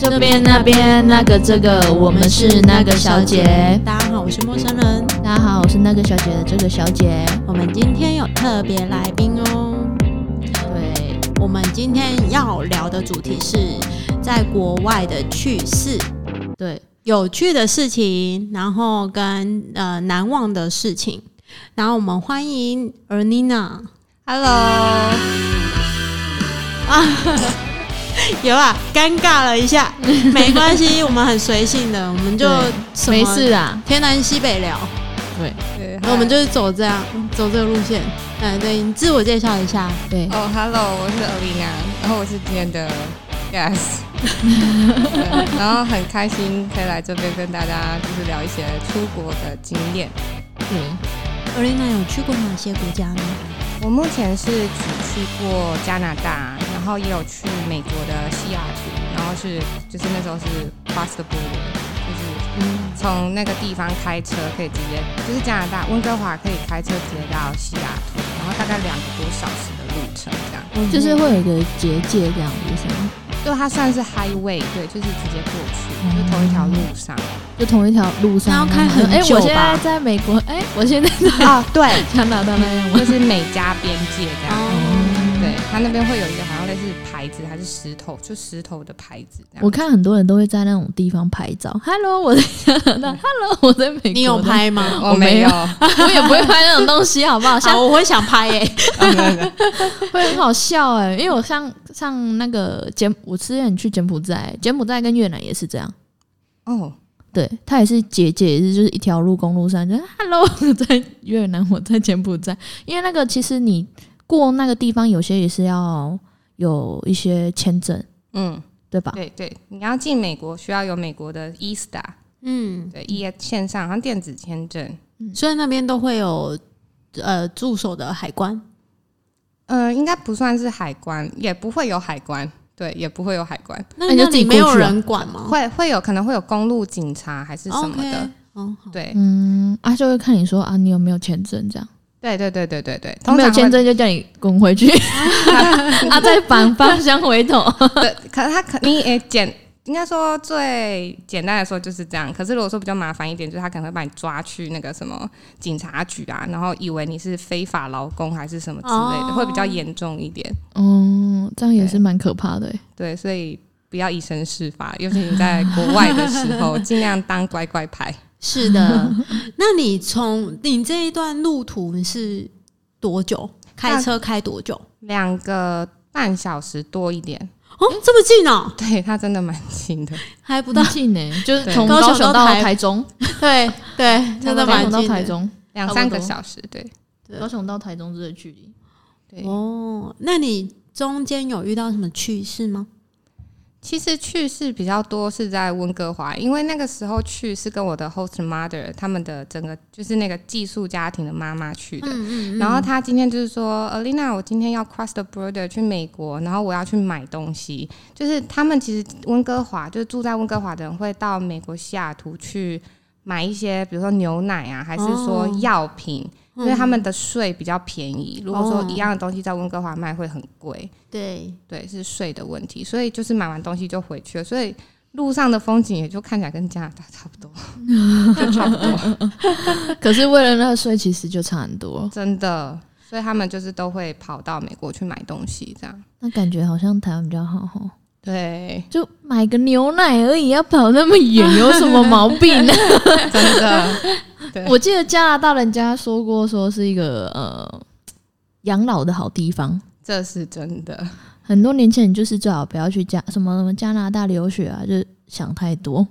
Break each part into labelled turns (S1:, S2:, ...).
S1: 这边那边那个这个，我们是那个小姐。
S2: 大家好，我是陌生人。
S1: 大家好，我是那个小姐的这个小姐。
S2: 我们今天有特别来宾哦。
S1: 对，
S2: 我们今天要聊的主题是在国外的趣事，
S1: 对，
S2: 有趣的事情，然后跟呃难忘的事情。然后我们欢迎 Ernina。
S3: Hello，
S2: 啊，有啊，尴尬了一下，没关系，我们很随性的，我们就什么
S1: 没事啊。
S2: 天南西北聊。
S1: 对
S3: 对，
S2: 那我们就是走这样，走这个路线。嗯，对你自我介绍一下。
S1: 对，
S3: 哦、h e l l o 我是 Alina，然后我是今天的 guest，然后很开心可以来这边跟大家就是聊一些出国的经验。
S1: 对
S2: ，Ernina 有去过哪些国家呢？
S3: 我目前是只去过加拿大，然后也有去美国的西雅图，然后是就是那时候是 cross the border，就是从那个地方开车可以直接，就是加拿大温哥华可以开车直接到西雅图，然后大概两个多小时的路程这样。
S1: 就是会有一个结界这样子，是吗？
S3: 就它算是 highway，对，就是直接过去，就同一条路上。
S1: 就同一条路上，
S2: 然后开很
S1: 哎，
S2: 久
S1: 我现在
S2: 吧
S1: 在美国，哎，我现在在
S3: 啊，对，
S1: 加拿大那样吗
S3: 就？是美加边界这样。
S2: 哦，
S3: 对，它那边会有一个好像类似牌子，还是石头，就石头的牌子。
S1: 我看很多人都会在那种地方拍照。Hello，我在加拿大。Hello，我在美国。
S2: 你有？拍吗？
S3: 我没有，
S1: 我也不会拍那种东西，好不好？像
S2: 好，我会想拍耶。
S1: 会很好笑哎、因为我像像那个柬，我之前去柬埔寨，柬埔寨跟越南也是这样，
S3: 哦，
S1: 对，他也是结界，也是就是一条路公路上，就是 Hello，我在越南，我在柬埔寨，因为那个其实你过那个地方，有些也是要有一些签证，
S3: 嗯，
S1: 对吧？
S3: 对对，你要进美国需要有美国的 ESTA，
S2: 嗯，
S3: 对，E 线上好像电子签证。
S2: 所以那边都会有呃驻守的海关。
S3: 呃，应该不算是海关，也不会有海关，对，也不会有海关，
S2: 那
S1: 那你就自己
S2: 没有人管吗？
S3: 会会有可能会有公路警察还是什么的。
S2: 哦，
S3: 对。
S1: 嗯，啊，就会看你说啊，你有没有签证这样，
S3: 对对对对对对，
S1: 他没有
S3: 通常会
S1: 签证就叫你滚回去，啊，再反方向回头。
S3: 对，可是他可你也简应该说最简单的说就是这样。可是如果说比较麻烦一点，就是他可能会把你抓去那个什么警察局啊，然后以为你是非法劳工还是什么之类的，
S2: 哦
S3: 会比较严重一点。
S1: 哦，这样也是蛮可怕的欸。
S3: 对，所以不要以身试法，尤其你在国外的时候，尽量当乖乖牌。
S2: 是的。那你从你这一段路途你是多久？开车开多久？
S3: 两个半小时多一点，
S2: 哦，这么近哦，
S3: 对它真的蛮近的。
S2: 还不到。
S1: 近呢，就是从
S2: 高雄
S1: 到
S2: 到台
S1: 台中，
S2: 对 对，真的
S1: 高雄到
S2: 蛮近的
S1: 台中，
S3: 两三个小时，对
S2: 对
S1: 高雄到台中这个距离。
S3: 对。
S2: 哦，那你中间有遇到什么趣事吗？
S3: 其实去是比较多是在温哥华，因为那个时候去是跟我的 host mother 他们的整个就是那个寄宿家庭的妈妈去的。
S2: 嗯
S3: 然后她今天就是说，Alina，我今天要 cross the border 去美国，然后我要去买东西。就是他们其实温哥华，就是住在温哥华的人会到美国西雅图去买一些，比如说牛奶啊，还是说
S2: 哦
S3: 药品，因为他们的税比较便宜。如果说
S2: 哦
S3: 一样的东西在温哥华卖会很贵。
S2: 对，
S3: 对，是税的问题，所以就是买完东西就回去了，所以路上的风景也就看起来跟加拿大差不多，就差不多，
S1: 可是为了那个税，其实就差很多。
S3: 真的。所以他们就是都会跑到美国去买东西，这样。
S1: 那感觉好像台湾比较好哈，
S3: 对，
S1: 就买个牛奶而已，要跑那么远，有什么毛病呢？
S3: 真的。对
S1: 我记得加拿大人家说过，说是一个呃养老的好地方。
S3: 这是真的。
S1: 很多年轻人就是最好不要去加什么什么加拿大留学啊，就是想太多。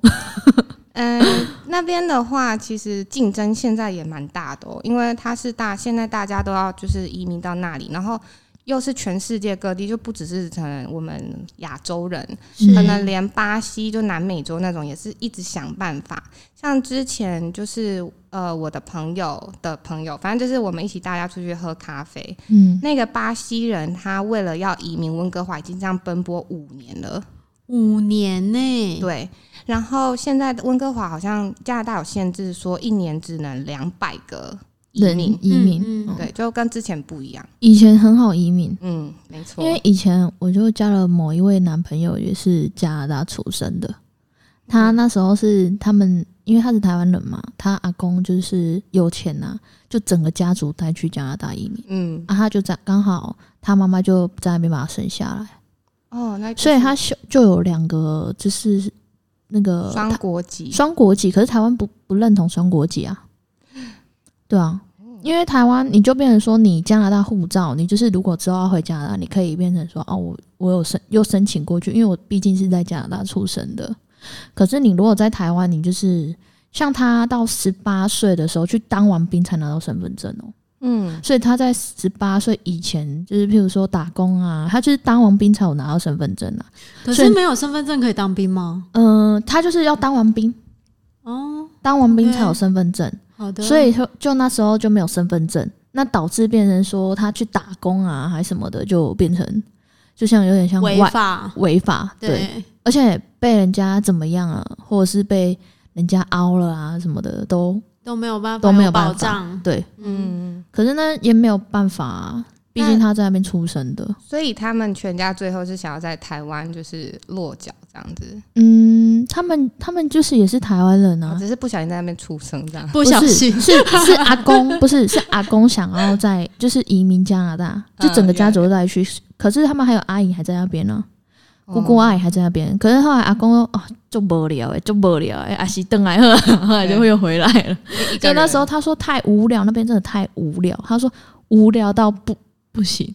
S3: 嗯，那边的话，其实竞争现在也蛮大的哦，因为它是大，现在大家都要就是移民到那里，然后又是全世界各地，就不只是可能我们亚洲人，可能连巴西就南美洲那种也是一直想办法。像之前就是呃我的朋友的朋友，反正就是我们一起大家出去喝咖啡，
S1: 嗯，
S3: 那个巴西人他为了要移民温哥华，已经这样奔波五年了。
S2: 五年呢？
S3: 对，然后现在温哥华好像加拿大有限制，说一年只能两百个
S1: 人
S3: 移民，
S1: 移民，
S3: 对，就跟之前不一样。
S1: 以前很好移民，
S3: 嗯，没错。
S1: 因为以前我就交了某一位男朋友，也是加拿大出生的。他那时候是他们，因为他是台湾人嘛，他阿公就是有钱呐、就整个家族带去加拿大移民。
S3: 嗯，
S1: 啊，他就在刚好他妈妈就在那边把他生下来，
S3: 哦，那就是
S1: 所以他就就有两个就是那个
S3: 双国籍，
S1: 双国籍，可是台湾不不认同双国籍啊，对啊，因为台湾你就变成说你加拿大护照，你就是如果之后要回加拿大，你可以变成说哦，我我有申又申请过去，因为我毕竟是在加拿大出生的。可是你如果在台湾，你就是像他到十八岁的时候去当完兵才拿到身份证哦，
S3: 嗯，
S1: 所以他在十八岁以前，就是譬如说打工啊，他就是当完兵才有拿到身份证啊。
S2: 可是没有身份证可以当兵吗？
S1: 嗯、他就是要当完兵，
S2: 哦，
S1: 当完兵才有身份证。
S2: 好的。
S1: 所以就就那时候就没有身份证，那导致变成说他去打工啊，还什么的，就变成就像有点像
S2: 违法，
S1: 违法，对，
S2: 对，
S1: 而且被人家怎么样啊，或者是被人家凹了啊什么的，都
S2: 都没有办法
S1: 都没有
S2: 保障。
S1: 对。
S3: 嗯，
S1: 可是呢，也没有办法、啊，毕竟他在那边出生的。
S3: 所以他们全家最后是想要在台湾就是落脚这样子，
S1: 嗯，他们他们就是也是台湾人啊，
S3: 只是不小心在那边出生这样。
S2: 不小心
S1: 是是是阿公，不是是阿公想要在就是移民加拿大，就整个家族都在去。可是他们还有阿姨还在那边呢、姑姑
S3: 哦
S1: 阿姨还在那边。可是后来阿公说哦，就无聊哎，就无聊哎，阿西登来后，后来就又回来了。
S3: 一个
S1: 就那时候他说太无聊，那边真的太无聊。他说无聊到不不行，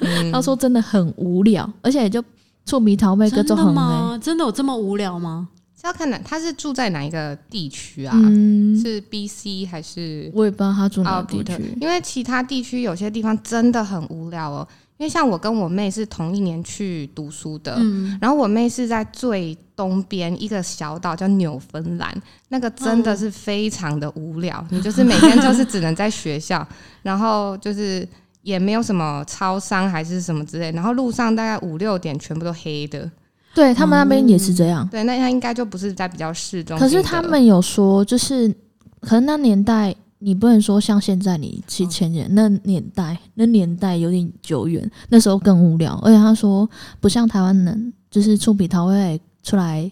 S3: 嗯
S1: 他说真的很无聊，而且就触鼻桃妹各
S2: 真的
S1: 种很哎。
S2: 吗？真的有这么无聊吗？
S3: 是要看哪，他是住在哪一个地区啊？
S1: 嗯，
S3: 是 B C 还是
S1: 我也不知道他住哪地区。？
S3: 因为其他地区有些地方真的很无聊哦。因为像我跟我妹是同一年去读书的，
S2: 嗯，
S3: 然后我妹是在最东边一个小岛叫纽芬兰，那个真的是非常的无聊。你就是每天就是只能在学校，然后就是也没有什么超商还是什么之类，然后路上大概五六点全部都黑的。
S1: 对他们那边也是这样。
S3: 对，那他应该就不是在比较市中心。
S1: 可是他们有说，就是可能那年代你不能说像现在你去前年、那年代，那年代有点久远，那时候更无聊。而且他说不像台湾人，就是触笔桃会出来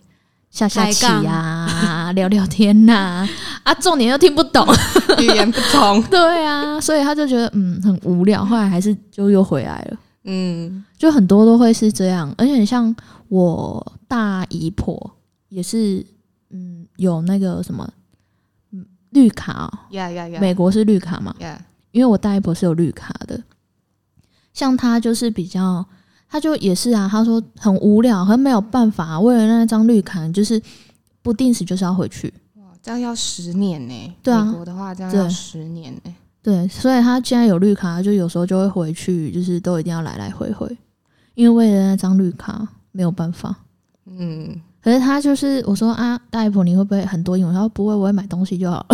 S1: 下下棋啊，聊聊天呐、啊，重点又听不懂，
S3: 语言不通，
S1: 对啊，所以他就觉得嗯很无聊，后来还是就又回来了。
S3: 嗯。
S1: 就很多都会是这样，而且像我大姨婆也是，嗯，有那个什么，嗯，绿卡、哦，
S3: 呀呀呀，
S1: 美国是绿卡嘛，
S3: 呀，
S1: 因为我大姨婆是有绿卡的，像她就是比较，她就也是啊，他说很无聊，很没有办法、为了那张绿卡，就是不定时就是要回去，
S3: 哇，这样要十年呢。
S1: 对啊
S3: 美国的话这样
S1: 对
S3: 要十年呢。
S1: 对，所以他既然有绿卡，就有时候就会回去，就是都一定要来来回回，因为为了那张绿卡没有办法。
S3: 嗯，
S1: 可是他就是我说啊，大姨婆你会不会很多英文？他说不会，我会买东西就好了。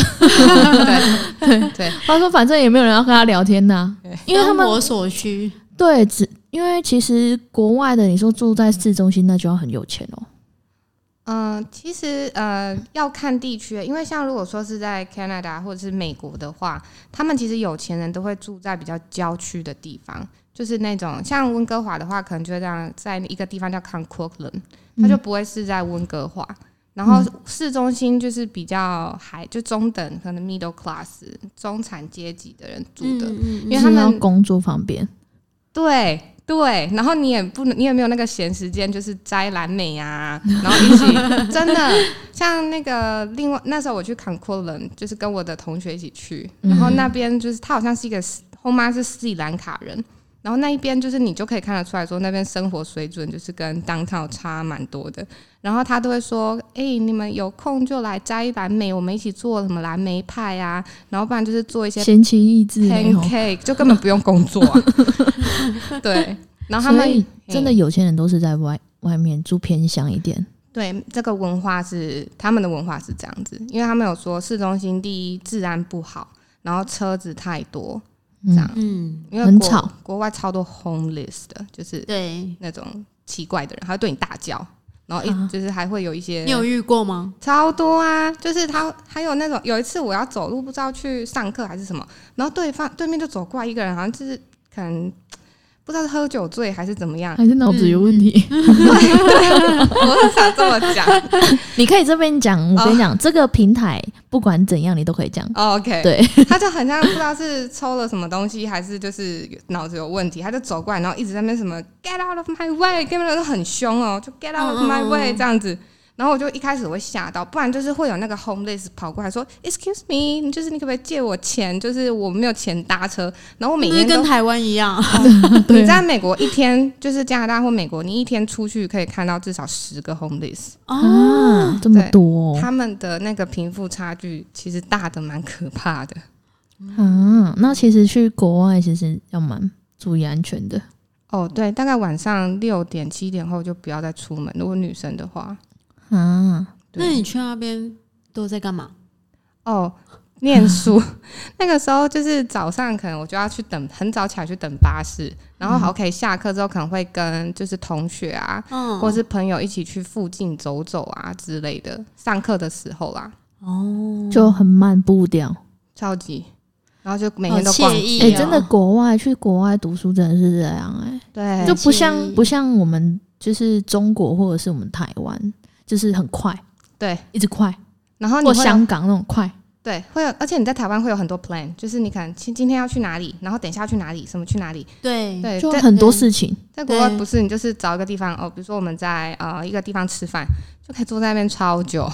S3: 对 对，
S1: 他说反正也没有人要跟他聊天呐、因为他们
S2: 我所需，
S1: 对只因为其实国外的你说住在市中心，那就要很有钱哦。
S3: 嗯、其实呃要看地区，因为像如果说是在 Canada 或者是美国的话，他们其实有钱人都会住在比较郊区的地方，就是那种像温哥华的话，可能就会这样在一个地方叫 Concorland，它就不会是在温哥华。然后市中心就是比较还就中等，可能 middle class 中产阶级的人住的，因为他们
S1: 工作方便，
S3: 对对，然后你也不能，你也没有那个闲时间，就是摘蓝莓啊，然后一起 真的像那个另外那时候我去 Concorland，就是跟我的同学一起去，然后那边就是他好像是一个后妈是斯里兰卡人。然后那一边就是你就可以看得出来说那边生活水准就是跟当套差蛮多的，然后他都会说，哎、你们有空就来摘蓝莓，我们一起做什么蓝莓派啊，然后不然就是做一些
S1: 闲情逸致
S3: pancake，就根本不用工作、啊。对，然后他们
S1: 真的有钱人都是在外外面住偏乡一点。
S3: 对这个文化是他们的文化是这样子，因为他们有说市中心第一治安不好，然后车子太多，这样，
S2: 嗯，
S3: 因为国
S1: 很吵。
S3: 国外超多 homeless 的，就是
S2: 对，
S3: 那种奇怪的人，他会对你大叫，然后一
S1: 啊。
S3: 就是还会有一些
S2: 你有遇过吗？
S3: 超多啊，就是他还有那种有一次我要走路，不知道去上课还是什么，然后对方对面就走过来一个人，好像就是可能不知道是喝酒醉还是怎么样，
S1: 还是脑子有问题？
S3: 我很想这么讲。
S1: 你可以这边讲，我跟你讲，这个平台不管怎样，你都可以讲。
S3: 哦 OK，
S1: 对，
S3: 他就很像不知道是抽了什么东西，还是就是脑子有问题，他就走过来，然后一直在那边什么 get out of my way，根本都很凶哦，就 get out of my way
S2: 嗯
S3: 这样子。然后我就一开始会吓到，不然就是会有那个 homeless 跑过来说，excuse me，就是你可不可以借我钱？就是我没有钱搭车。然后我每天，
S2: 跟台湾一样，
S1: 对
S3: 你在美国一天就是加拿大或美国，你一天出去可以看到至少十个 homeless，
S2: 哦，
S1: 啊，这么多哦
S3: 他们的那个贫富差距其实大的蛮可怕的。
S1: 啊，那其实去国外其实要蛮注意安全的。
S3: 哦，对，大概晚上六点七点后就不要再出门。如果女生的话，
S1: 啊，
S2: 那你去那边都在干嘛？
S3: 哦，念书。那个时候就是早上可能我就要去等，很早起来去等巴士，然后好可以下课之后可能会跟就是同学啊，
S2: 嗯，
S3: 或是朋友一起去附近走走啊之类的。上课的时候啦，
S2: 哦，
S1: 就很慢步调。
S3: 超级，然后就每天都逛
S2: 好惬意
S1: 哎、真的，国外去国外读书真的是这样哎、
S3: 对，
S1: 就不像不像我们就是中国或者是我们台湾，就是很快，
S3: 对，
S1: 一直快，
S3: 然后你
S1: 或香港那种快。
S3: 对会有，而且你在台湾会有很多 plan，就是你可能今今天要去哪里，然后等一下要去哪里，什么去哪里，
S2: 对，
S3: 对，
S1: 就很多事情，
S3: 在国外不是你就是找一个地方哦，比如说我们在呃一个地方吃饭，就可以坐在那边超久，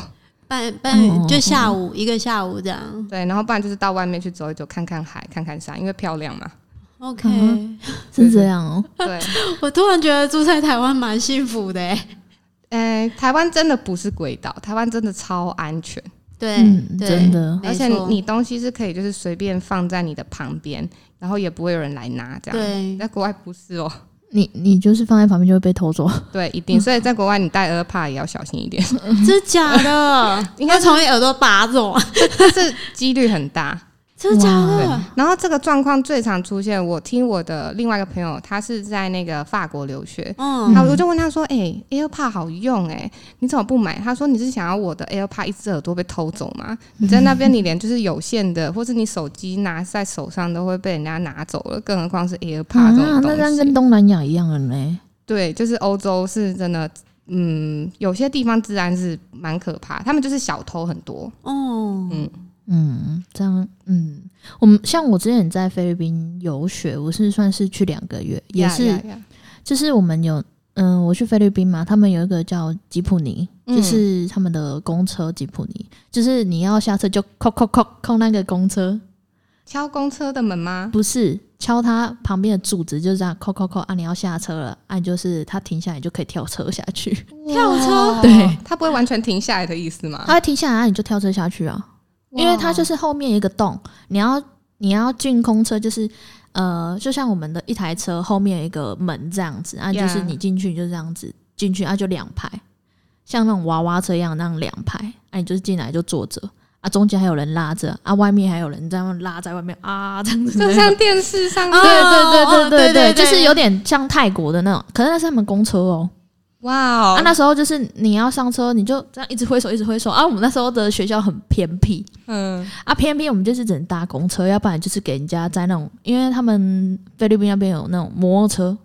S2: 半
S1: 哦
S2: 半就下午一个下午这样。
S3: 对，然后不然就是到外面去走一走，看看海，看看山，因为漂亮嘛。
S2: ，OK。
S1: 嗯 是这样哦、
S3: 对，
S2: 我突然觉得住在台湾蛮幸福的哎，
S3: 呃，台湾真的不是鬼岛，台湾真的超安全，
S2: 对
S1: 真的
S3: 而且你东西是可以就是随便放在你的旁边，然后也不会有人来拿，这样。
S2: 对
S3: 在国外不是哦，
S1: 你你就是放在旁边就会被偷走，
S3: 对，一定。所以在国外你戴 AirPod 也要小心一点，
S2: 真的假的？
S3: 应该
S2: 从你耳朵拔走，
S3: 但是几率很大。
S2: 真的假的？，
S3: 然后这个状况最常出现，我听我的另外一个朋友，他是在那个法国留学，
S2: 嗯，
S3: 然后我就问他说：“哎、a i r p o d 好用哎、你怎么不买？”他说：“你是想要我的 AirPod 一只耳朵被偷走吗？你在那边，你连就是有线的，或是你手机拿在手上都会被人家拿走了，更何况是 AirPod 这
S1: 啊，
S3: 种东西。
S1: 跟东南亚一样了没。
S3: 对，就是欧洲是真的，嗯，有些地方治安是蛮可怕，他们就是小偷很多。
S2: 哦，
S3: 嗯，
S1: 嗯，这样，嗯，我们像我之前在菲律宾游学，我是算是去两个月，也是就是我们有，嗯，我去菲律宾嘛，他们有一个叫吉普尼，
S3: 嗯。
S1: 就是他们的公车吉普尼，就是你要下车就扣扣扣扣那个公车，
S3: 敲公车的门吗？
S1: 不是敲它旁边的柱子，就是这样扣扣扣啊，你要下车了，按、就是它停下来，你就可以跳车下去，
S2: 跳车
S3: 哇
S1: 对，
S3: 他不会完全停下来的意思吗？
S1: 它会停下来，啊你就跳车下去啊，因为它就是后面一个洞，你要你要进空车，就是呃，就像我们的一台车后面有一个门这样子，啊，就是你进去就这样子进去，啊，就两排，像那种娃娃车一样那样两排，啊，你就是进来就坐着，啊，中间还有人拉着，啊，外面还有人在拉在外面啊，这样子，
S3: 就像电视上
S1: 对对对对对
S2: 对
S1: 就是有点像泰国的那种，可是那是他们公车哦。
S3: 哇哦，
S1: 啊，那时候就是你要上车，你就这样一直挥手，一直挥手。啊，我们那时候的学校很偏僻，
S3: 嗯，
S1: 啊，偏僻我们就是只能搭公车，要不然就是给人家载那种，因为他们菲律宾那边有那种摩托车，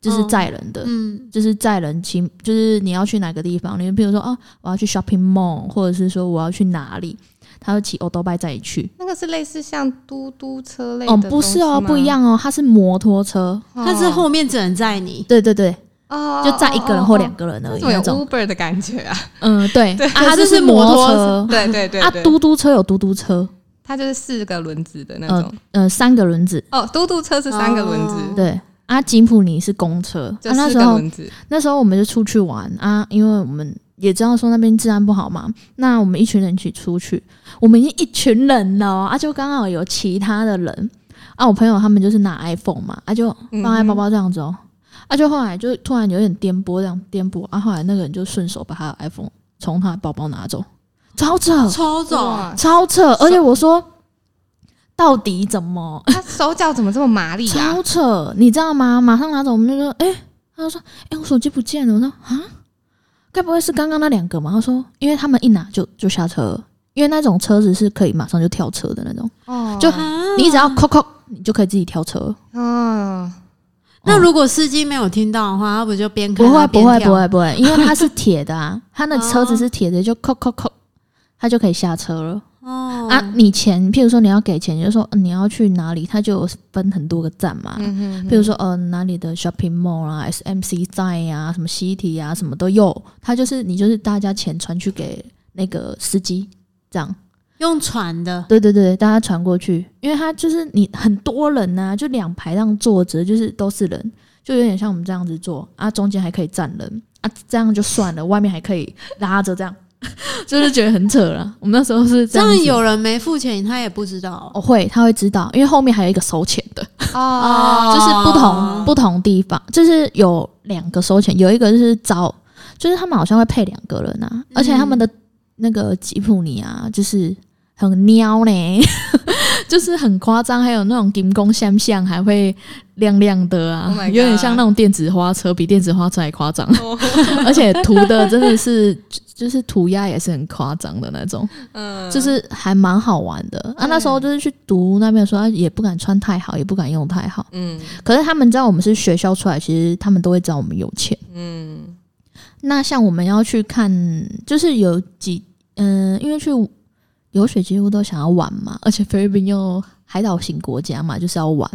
S1: 就是载人的，
S2: 嗯，
S1: 就是载人骑，就是你要去哪个地方，你比如说啊，我要去 shopping mall，或者是说我要去哪里，他会骑 o b i 载你去。
S3: 那个是类似像嘟嘟车类的
S1: 哦，不是哦，不一样哦，它是摩托车，
S3: 哦，
S2: 但是后面只能载你，
S1: 对对对，
S3: 哦
S1: 就载一个人或两
S3: 个，
S1: 人而已
S3: 有
S1: 那种。
S3: Uber 的感觉啊？
S1: 嗯，对，啊，它
S2: 可是
S1: 就是摩
S2: 摩托
S1: 托车，
S3: 对对对
S1: 啊，嘟嘟车有嘟嘟车，
S3: 它就是四个轮子的那种。
S1: 呃，三个轮子，
S3: 哦，嘟嘟车是三个轮子，
S2: 哦
S1: 对。啊，吉普尼是公车，
S3: 就
S1: 啊，那时候
S3: 轮子。
S1: 那时候我们就出去玩啊，因为我们也知道说那边治安不好嘛，那我们一群人一起出去，我们已经一群人了哦。啊，就刚好有其他的人。啊，我朋友他们就是拿 iPhone 嘛，啊就放在包包这样子哦，啊就后来就突然有点颠簸这样颠簸啊，后来那个人就顺手把他的 iPhone 从他的包包拿走，超扯，
S2: 超走，
S3: 哇
S1: 超扯，而且我说到底怎么？
S3: 他手脚怎么这么麻利啊
S1: 超？扯，你知道吗？马上拿走，我们就说，哎、他就说，哎、我手机不见了。我说啊，该不会是刚刚那两个吗？”他说：“因为他们一拿就就下车了，因为那种车子是可以马上就跳车的那种，
S4: 哦
S1: 就
S2: 啊
S1: 你只要扣扣，你就可以自己跳车。
S4: 嗯，
S2: 那如果司机没有听到的话，他不就边开
S1: 不会不会不会不会，因为它是铁的啊，它的车子是铁的，就扣扣扣，他就可以下车了。
S2: 哦
S1: 啊，你钱，譬如说你要给钱，你就说、呃你要去哪里，它就分很多个站嘛。
S4: 嗯哼
S1: 譬如说，呃，哪里的 shopping mall 啊，SMC 站呀、什么 City 啊，什么都有。它就是你就是大家钱传去给那个司机，这样。
S2: 用传的，
S1: 对对对，大家传过去，因为他就是你很多人呐、就两排这样坐着，就是都是人，就有点像我们这样子坐啊，中间还可以站人啊，这样就算了，外面还可以拉着这样，就是觉得很扯了。我们那时候是
S2: 这
S1: 样
S2: 有人没付钱，他也不知道。
S1: 哦会，他会知道，因为后面还有一个收钱的，
S4: 哦，
S1: 就是不同不同地方，就是有两个收钱，有一个就是找，就是他们好像会配两个人啊，而且他们的那个吉普尼啊，就是很喵呢，就是很夸张，还有那种金光相像，还会亮亮的啊。
S4: Oh
S1: 有点像那种电子花车，比电子花车还夸张，而且涂的真的是就就是涂鸦也是很夸张的那种。
S4: 嗯，
S1: 就是还蛮好玩的。啊。那时候就是去读那边的时候，啊也不敢穿太好，也不敢用太好。
S4: 嗯。
S1: 可是他们知道我们是学校出来，其实他们都会知道我们有钱。
S4: 嗯。
S1: 那像我们要去看，就是有几嗯、因为去游水几乎都想要玩嘛，而且菲律宾又海岛型国家嘛，就是要玩。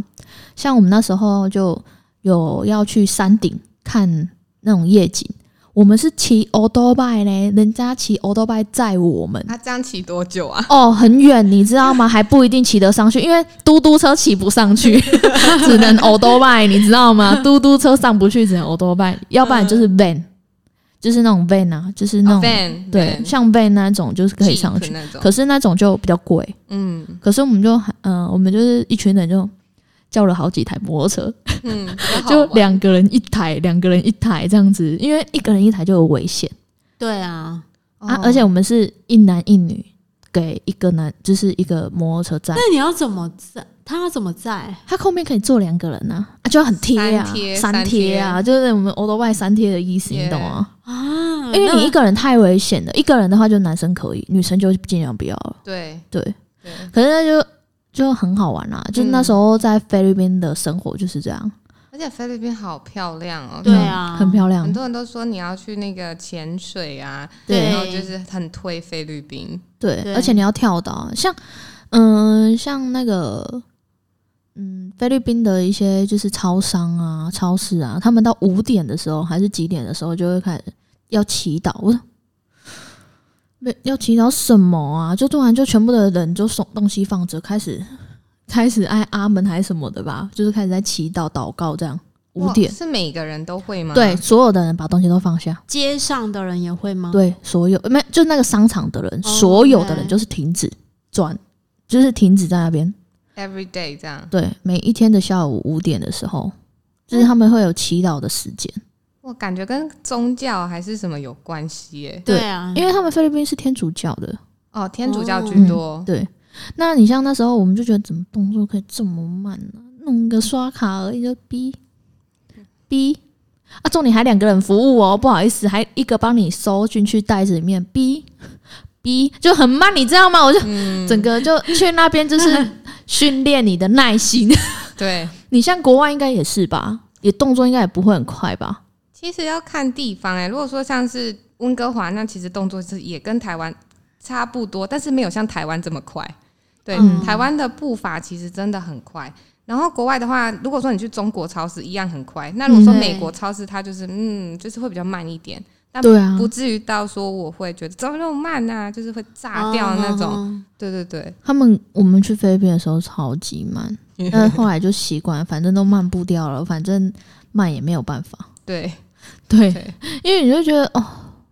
S1: 像我们那时候就有要去山顶看那种夜景。我们是骑欧多拜呢，人家骑欧多拜载我们，
S4: 他这样骑多久啊？
S1: 哦，很远，你知道吗？还不一定骑得上去，因为嘟嘟车骑不上去，只能欧多拜，你知道吗？嘟嘟车上不去，只能欧多拜，要不然就是 van，就是那种 van 啊，就是那种、
S4: 哦 van
S1: 对
S4: ，van。
S1: 像 van 那种就是可以上去，
S4: 那种，
S1: 可是那种就比较贵。
S4: 嗯。
S1: 可是我们就嗯、我们就是一群人就叫了好几台摩托车，
S4: 嗯，
S1: 就两个人一台，两个人一台这样子，因为一个人一台就有危险。
S2: 对啊，
S1: 啊
S4: 哦，
S1: 而且我们是一男一女，给一个男就是一个摩托车载
S2: 那，你要怎么载？他要怎么载？
S1: 他后面可以坐两个人呢、啊，就很贴啊
S4: 三，贴
S1: 啊，就是我们欧多外三贴的意思，你懂吗？
S2: 啊？
S1: 因为你一个人太危险了，一个人的话就男生可以，女生就尽量不要了。
S4: 对
S1: 对，
S4: 对，
S1: 可是那就就很好玩啦、就那时候在菲律宾的生活就是这样，
S4: 而且菲律宾好漂亮哦，
S2: 对啊
S1: 嗯很漂亮
S4: 很。多人都说你要去那个潜水啊，
S1: 对
S4: 然后就是很推菲律宾，
S1: 对，
S2: 对
S1: 而且你要跳岛，像嗯、像那个嗯菲律宾的一些就是超商啊、超市啊，他们到五点的时候还是几点的时候就会开始要祈祷。我说。没要祈祷什么啊？就突然就全部的人就送东西放着，开始开始爱阿门还是什么的吧，就是开始在祈祷祷告这样。五点，
S4: 是每个人都会吗？
S1: 对，所有的人把东西都放下，
S2: 街上的人也会吗？
S1: 对，所有没就那个商场的人，
S2: 哦
S1: 所有的人就是停止转，就是停止在那边。
S4: ，every day 这样。
S1: 对，每一天的下午五点的时候，就是他们会有祈祷的时间，
S4: 我感觉跟宗教还是什么有关系耶？
S2: 对啊，
S1: 因为他们菲律宾是天主教的。
S4: 哦，天主教
S2: 哦
S4: 居多，
S1: 对，那你像那时候，我们就觉得怎么动作可以这么慢呢、弄个刷卡而已就哔哔啊，重点还两个人服务哦，不好意思，还一个帮你收进去袋子里面哔哔，就很慢，你知道吗？我就
S4: 嗯，
S1: 整个就去那边就是训练你的耐心。
S4: 对。
S1: 你像国外应该也是吧？也动作应该也不会很快吧？
S4: 其实要看地方哎、如果说像是温哥华，那其实动作是也跟台湾差不多，但是没有像台湾这么快。对，
S1: 嗯。
S4: 台湾的步伐其实真的很快。然后国外的话，如果说你去中国超市一样很快，那如果说
S2: 嗯
S4: 美国超市，它就是嗯，就是会比较慢一点，但
S1: 对啊。
S4: 不至于到说我会觉得怎么那么慢啊，就是会炸掉那种。
S2: 哦。
S4: 对对对，
S1: 他们我们去菲律宾的时候超级慢，但后来就习惯，反正都慢不掉了，反正慢也没有办法。
S4: 对。
S1: 对，
S4: 对，
S1: 因为你就觉得哦，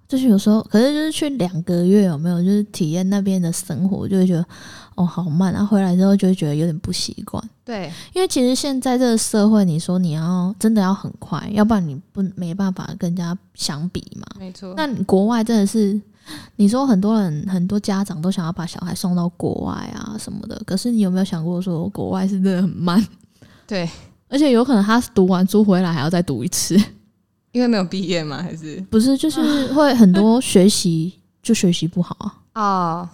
S1: 就是有时候，可是就是去两个月有没有，就是体验那边的生活，就会觉得哦好慢，然后回来之后就会觉得有点不习惯。
S4: 对，
S1: 因为其实现在这个社会，你说你要真的要很快，要不然你不没办法跟人家相比嘛。
S4: 没错。
S1: 那你国外真的是，你说很多人很多家长都想要把小孩送到国外啊什么的，可是你有没有想过说国外是真的很慢，
S4: 对，
S1: 而且有可能他读完书回来还要再读一次。
S3: 因为没有毕业吗？还是
S1: 不是，就是会很多学习就学习不好啊。
S3: 哦，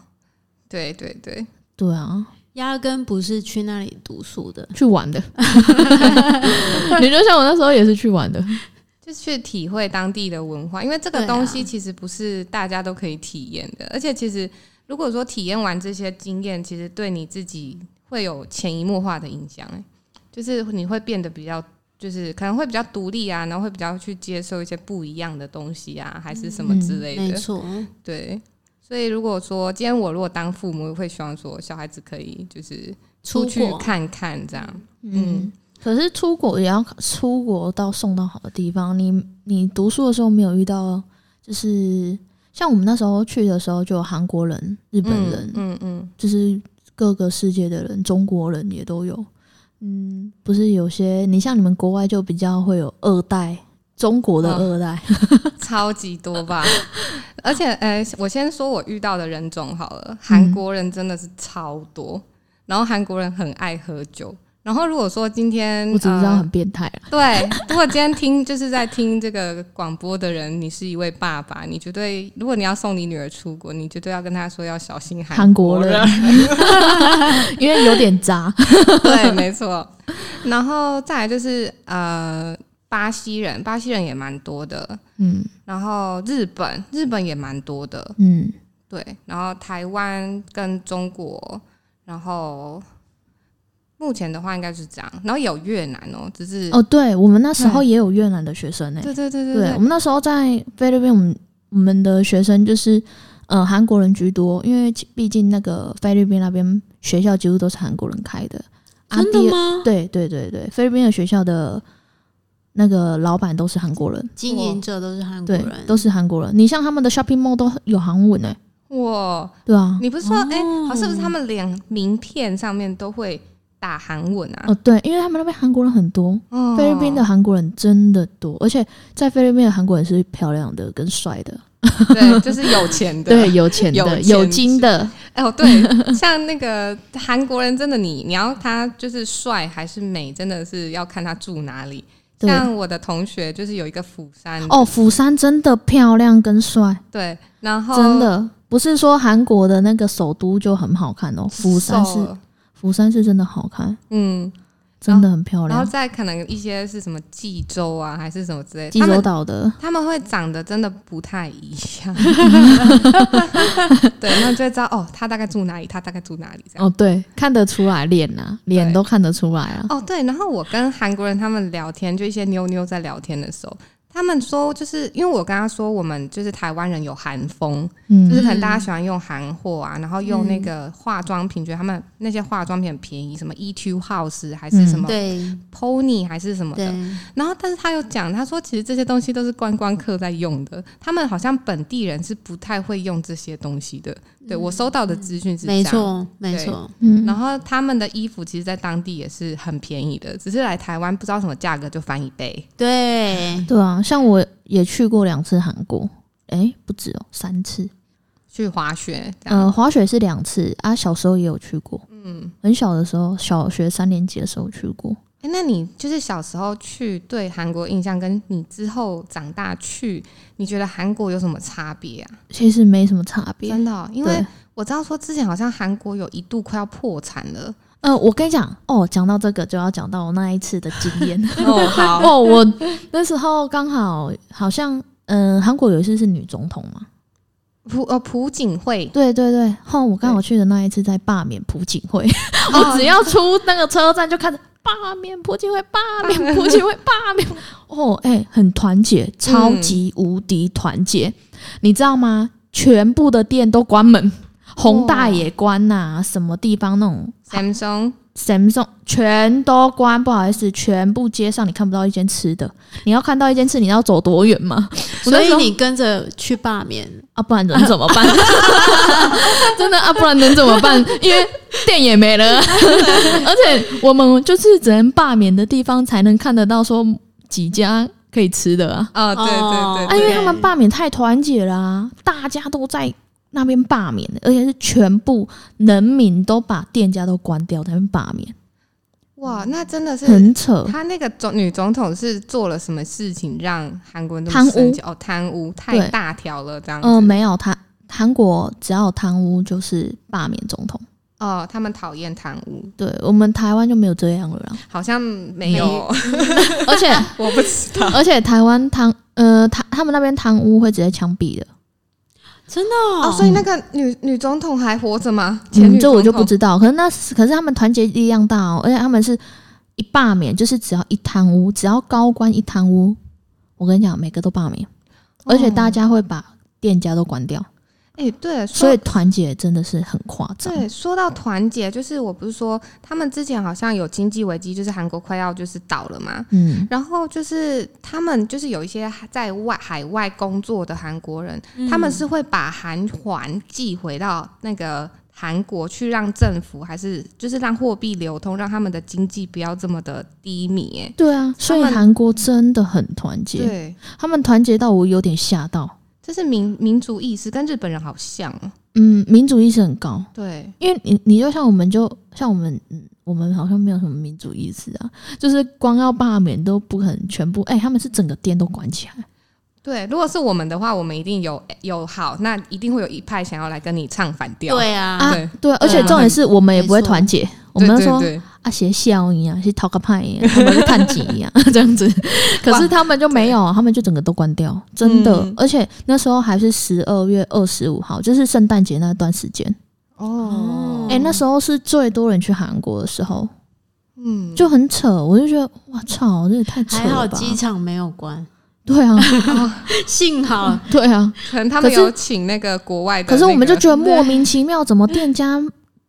S3: 对对对，
S1: 对啊，
S2: 压根不是去那里读书的，
S1: 去玩的。你就像我那时候也是去玩的。
S3: 就是去体会当地的文化，因为这个东西其实不是大家都可以体验的，而且其实如果说体验完这些经验，其实对你自己会有潜移默化的影响，哎，就是你会变得比较，就是可能会比较独立啊，然后会比较去接受一些不一样的东西啊，还是什么之类的，
S2: 没错，
S3: 对。所以如果说今天我如果当父母，会希望说小孩子可以就是出去看看这样，
S1: 嗯，可是出国也要出国到送到好的地方。你你读书的时候没有遇到，就是像我们那时候去的时候，就有韩国人、日本人，
S3: 嗯嗯。
S1: 就是各个世界的人，中国人也都有。嗯，不是有些你像你们国外就比较会有二代，中国的二代，
S3: 超级多吧，而且，呃，我先说我遇到的人种好了，韩国人真的是超多，然后韩国人很爱喝酒，然后如果说今天，
S1: 我只知道
S3: 呃
S1: 很变态了。
S3: 对，如果今天听 就是在听这个广播的人，你是一位爸爸，你绝对，如果你要送你女儿出国，你绝对要跟她说要小心
S1: 韩
S3: 国
S1: 国人，因为有点渣。
S3: 对，没错。然后再来就是呃，巴西人，巴西人也蛮多的，
S1: 嗯。
S3: 然后日本，日本也蛮多的，
S1: 嗯，
S3: 对，然后台湾跟中国，然后目前的话应该是这样，然后有越南哦，只是
S1: 哦，对我们那时候也有越南的学生呢、
S3: 对。对对
S1: 对，
S3: 对
S1: 我们那时候在菲律宾，我们我们的学生就是呃韩国人居多，因为毕竟那个菲律宾那边学校几乎都是韩国人开的。啊
S2: 真的吗？
S1: 对对对对，菲律宾的学校的那个老板都是韩国人，
S2: 经营者都是韩国
S1: 对
S2: 人，，
S1: 都是韩国人。你像他们的 shopping mall 都有韩文呢、
S3: 哇，
S1: 对啊，
S3: 你不是说哎、
S2: 哦
S3: 好是不是他们连名片上面都会打韩文啊？
S1: 哦对，因为他们那边韩国人很多，
S3: 哦。
S1: 菲律宾的韩国人真的多，而且在菲律宾的韩国人是漂亮的跟帅的，
S3: 对，就是有钱的，
S1: 对，有钱的，
S3: 有钱
S1: 有金的，
S3: 哎哦，对，像那个韩国人，真的你你要他就是帅还是美，真的是要看他住哪里。
S1: 对。
S3: 像我的同学就是有一个釜山
S1: 哦，釜山真的漂亮跟帅。
S3: 对，然后
S1: 真的不是说韩国的那个首都就很好看哦，釜山是釜山是真的好看，
S3: 嗯，
S1: 真的很漂亮
S3: 然后
S1: 亮。
S3: 再可能一些是什么济州啊，还是什么之类的，
S1: 济州岛的
S3: 他们会长得真的不太一样，对，那就会知道哦，他大概住哪里，他大概住哪里这样。
S1: 哦，对，看得出来脸呐、脸都看得出来啊。
S3: 哦，对，然后我跟韩国人他们聊天，就一些妞妞在聊天的时候，他们说，就是因为我跟他说，我们就是台湾人有韩风，就是
S1: 嗯，
S3: 可能大家喜欢用韩货啊，然后用那个化妆品，觉得他们那些化妆品很便宜，什么 Etude House 还是什么
S2: 对。
S3: Pony 还是什么的。然后，但是他又讲，他说其实这些东西都是观光客在用的，他们好像本地人是不太会用这些东西的。对我收到的资讯是这样。
S2: 没错没错，
S1: 嗯。
S3: 然后他们的衣服其实，在当地也是很便宜的，只是来台湾不知道什么价格就翻一倍。
S2: 对，
S1: 对啊，像我也去过两次韩国，哎，不止哦，三次。
S3: 去滑雪这样，
S1: 呃，滑雪是两次啊，小时候也有去过，
S3: 嗯，
S1: 很小的时候，小学三年级的时候去过。
S3: 哎，那你就是小时候去对韩国印象，跟你之后长大去，你觉得韩国有什么差别啊？
S1: 其实没什么差别，
S3: 真的哦、因为。我知道说之前好像韩国有一度快要破产了。
S1: 呃，我跟你讲哦，讲到这个就要讲到我那一次的经验。
S3: 哦，好，
S1: 哦，我那时候刚好好像，嗯、韩国有一次是女总统嘛，
S3: 朴呃朴槿惠，
S1: 对对对，后我刚好去的那一次在罢免朴槿惠，
S3: 哦
S1: 我只要出那个车站就看着罢免朴槿惠，罢免朴槿惠，罢免，哦，哎、很团结，超级无敌团结，你知道吗？全部的店都关门，宏大也关呐、什么地方那种 Samsung，Samsung 全都关，不好意思，全部街上你看不到一间吃的。你要看到一间吃，你要走多远吗？
S2: 所以你跟着去罢免，
S1: 啊，不然能怎么办？真的啊，不然能怎么办？因为店也没了，而且我们就是只能罢免的地方才能看得到说几家可以吃的啊。
S3: 哦，对对对
S1: 啊，因为他们罢免太团结啦、啊，大家都在那边罢免，而且是全部人民都把店家都关掉，在那边罢免。
S3: 哇，那真的是
S1: 很扯。
S3: 他那个总女总统是做了什么事情让韩国人那
S1: 贪污？
S3: 哦，贪污太大条了，这样子。
S1: 嗯、没有他韩国只要有贪污就是罢免总统。
S3: 哦，他们讨厌贪污，
S1: 对我们台湾就没有这样了啦，
S3: 好像没有，
S1: 而且
S3: 我不知道。
S1: 而且台湾贪呃他他们那边贪污会直接枪毙的，
S2: 真的
S3: 哦，
S2: 哦，
S3: 所以那个女女总统还活着吗？前
S1: 这我就不知道。可是那是可是他们团结力量大哦，而且他们是一罢免，就是只要一贪污，只要高官一贪污，我跟你讲，每个都罢免，而且大家会把店家都关掉，
S3: 哎、对，
S1: 所以团结真的是很夸张。
S3: 对，说到团结，就是我不是说他们之前好像有经济危机，就是韩国快要就是倒了嘛。
S1: 嗯，
S3: 然后就是他们就是有一些在外海外工作的韩国人，
S2: 嗯
S3: 他们是会把韩环寄回到那个韩国去，让政府还是就是让货币流通，让他们的经济不要这么的低迷。哎，
S1: 对啊，所以
S3: 们
S1: 韩国真的很团结，
S3: 对，
S1: 他们团结到我有点吓到。
S3: 这是民民族意识，跟日本人好像哦。
S1: 嗯，民主意识很高，
S3: 对，
S1: 因为你你就像我们就像我们嗯，我们好像没有什么民主意识啊，就是光要罢免都不可能全部，哎、他们是整个店都关起来。
S3: 对，如果是我们的话，我们一定有有好，那一定会有一派想要来跟你唱反调。
S2: 对啊，
S1: 啊
S3: 对，
S1: 对，而且重点是我们也不会团结，我
S3: 对，
S1: 们就说啊，写笑一样，是讨个派一样，他们是探级一样这样子。可是他们就没有，他们就整个都关掉，真的。
S3: 嗯
S1: 而且那时候还是十二月二十五号，就是圣诞节那段时间。
S3: 哦，
S1: 哎、那时候是最多人去韩国的时候，
S3: 嗯，
S1: 就很扯。我就觉得，哇操，这也太扯吧
S2: 还好！机场没有关，
S1: 对啊，
S2: 幸好
S1: 对啊。
S3: 可能他们有请那个国外的、
S1: 可是我们就觉得莫名其妙，怎么店家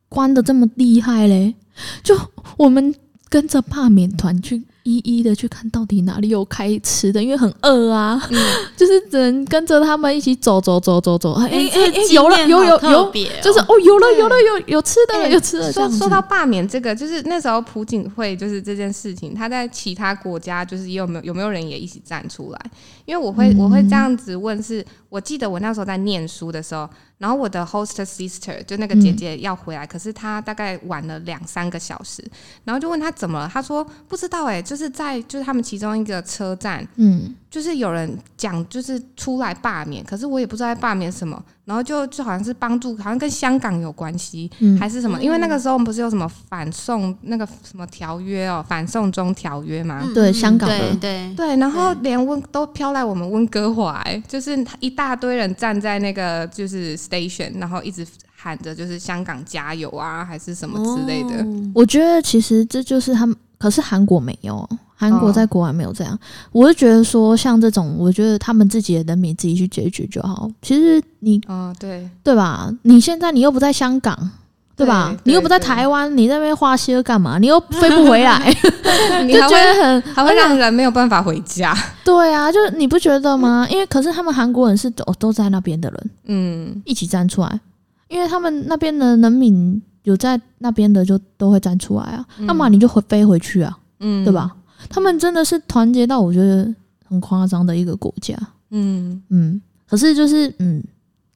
S1: 关的这么厉害嘞？就我们跟着罢免团去一一的去看到底哪里有开吃的，因为很饿啊，
S3: 嗯
S1: 就是只能跟着他们一起走走走走走。哎哎有了有有有，就是哦有了
S3: 对
S1: 有了有有吃的了
S3: 哎
S1: 有吃的。
S3: 说说到罢免这个，就是那时候朴槿惠就是这件事情，他在其他国家就是也有没有有没有人也一起站出来？因为我会、我会这样子问是，我记得我那时候在念书的时候，然后我的 host sister 就那个姐姐要回来，可是她大概晚了两三个小时，然后就问她怎么了，她说不知道哎、就是在就是他们其中一个车站，
S1: 嗯，
S3: 就是有人讲，就是出来罢免，可是我也不知道在罢免什么，然后就就好像是帮助，好像跟香港有关系，
S1: 嗯
S3: 还是什么？因为那个时候我们不是有什么反送那个什么条约哦，反送中条约嘛。
S2: 嗯
S1: 对
S2: 嗯
S1: 香港的
S2: 对对
S3: 对，然后连温都飘来我们温哥华、欸，就是一大堆人站在那个就是 station，然后一直喊着就是香港加油啊，还是什么之类的。
S2: 哦
S1: 我觉得其实这就是他们，可是韩国没有，韩国
S3: 哦
S1: 在国外没有这样。我就觉得说，像这种，我觉得他们自己的人民自己去解决就好。其实你
S3: 哦，对，
S1: 对吧？你现在你又不在香港，对吧？
S3: 对
S1: 你又不在台湾，你在那边花心干嘛？你又飞不回来，
S3: 你
S1: 就觉
S3: 还会
S1: 得很
S3: 还会让人没有办法回家。
S1: 对啊，就是你不觉得吗？因为可是他们韩国人是都都在那边的人
S3: 嗯，
S1: 一起站出来，因为他们那边的人民有在那边的就都会站出来啊，
S3: 嗯。
S1: 要么你就回飞回去啊，
S3: 嗯。
S1: 对？吧？他们真的是团结到我觉得很夸张的一个国家，
S3: 嗯，
S1: 嗯，可是就是嗯，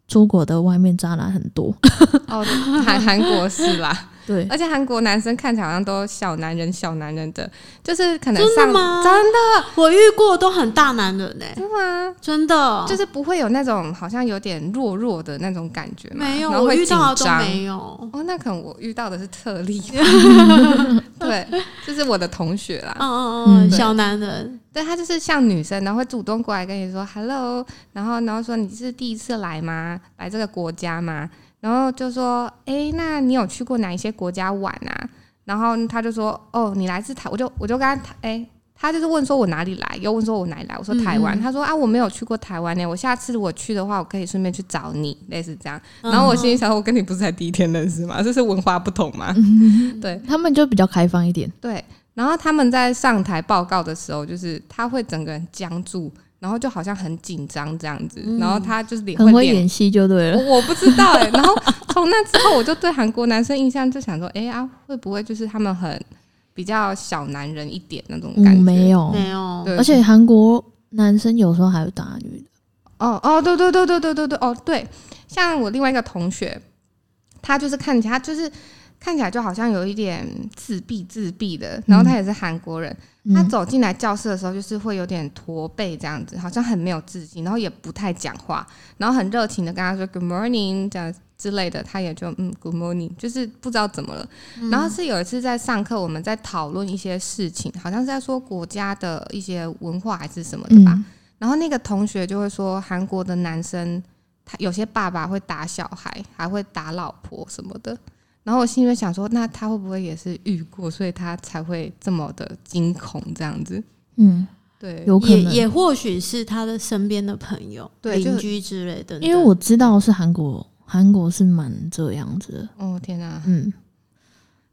S1: 出国的外面渣男很多，
S3: 哦，韩韩国是啦，
S1: 对，
S3: 而且韩国男生看起来好像都小男人小男人的，就是可能
S2: 真的
S3: 上
S2: 吗？
S3: 真的。
S2: 我遇过都很大男人呢、
S3: 真的吗？
S2: 真的。
S3: 就是不会有那种好像有点弱弱的那种感觉嘛，
S2: 没有，我遇到的都。没有。
S3: 哦，那可能我遇到的是特例，对，就是我的同学啦，
S2: 嗯嗯
S1: 嗯
S2: 嗯，小男人，
S3: 对他就是像女生，然后会主动过来跟你说 hello，然后然后说你是第一次来吗？来这个国家吗？然后就说，诶，那你有去过哪一些国家玩啊？然后他就说，哦，你来自台，我就我就跟他，诶，他就是问说我哪里来，又问说我哪里来，我说台湾，
S2: 嗯嗯
S3: 他说啊我没有去过台湾呢，我下次如果去的话，我可以顺便去找你，类似这样。
S2: 嗯
S3: 然后我心里想，我跟你不是才第一天认识吗？这是文化不同吗？对，
S1: 他们就比较开放一点，
S3: 对，然后他们在上台报告的时候，就是他会整个人僵住，然后就好像很紧张这样子，然后他就是脸
S1: 很会演戏就对了。
S3: 我我不知道哎、然后从那之后，我就对韩国男生印象就想说，哎、啊，会不会就是他们很比较小男人一点那种感觉？
S1: 嗯，没有，
S2: 没有，
S1: 而且韩国男生有时候还会打女的，
S3: 哦哦，对对对对对对对，哦对，像我另外一个同学，他就是看起来他就是看起来就好像有一点自闭自闭的，然后他也是韩国人，他
S1: 嗯
S3: 走进来教室的时候就是会有点驼背这样子，好像很没有自信，然后也不太讲话，然后很热情的跟他说 Good morning 这样之类的，他也就嗯 Good morning，就是不知道怎么了。然后是有一次在上课，我们在讨论一些事情，好像是在说国家的一些文化还是什么的吧。
S1: 嗯
S3: 然后那个同学就会说，韩国的男生他有些爸爸会打小孩，还会打老婆什么的。然后我心里面想说，那他会不会也是遇过，所以他才会这么的惊恐这样子？
S1: 嗯，
S3: 对，
S2: 也
S1: 有可能，
S2: 也或许是他的身边的朋友、邻居之类的。
S1: 因为我知道是韩国，韩国是蛮这样子的，
S3: 哦天哪、
S1: 嗯，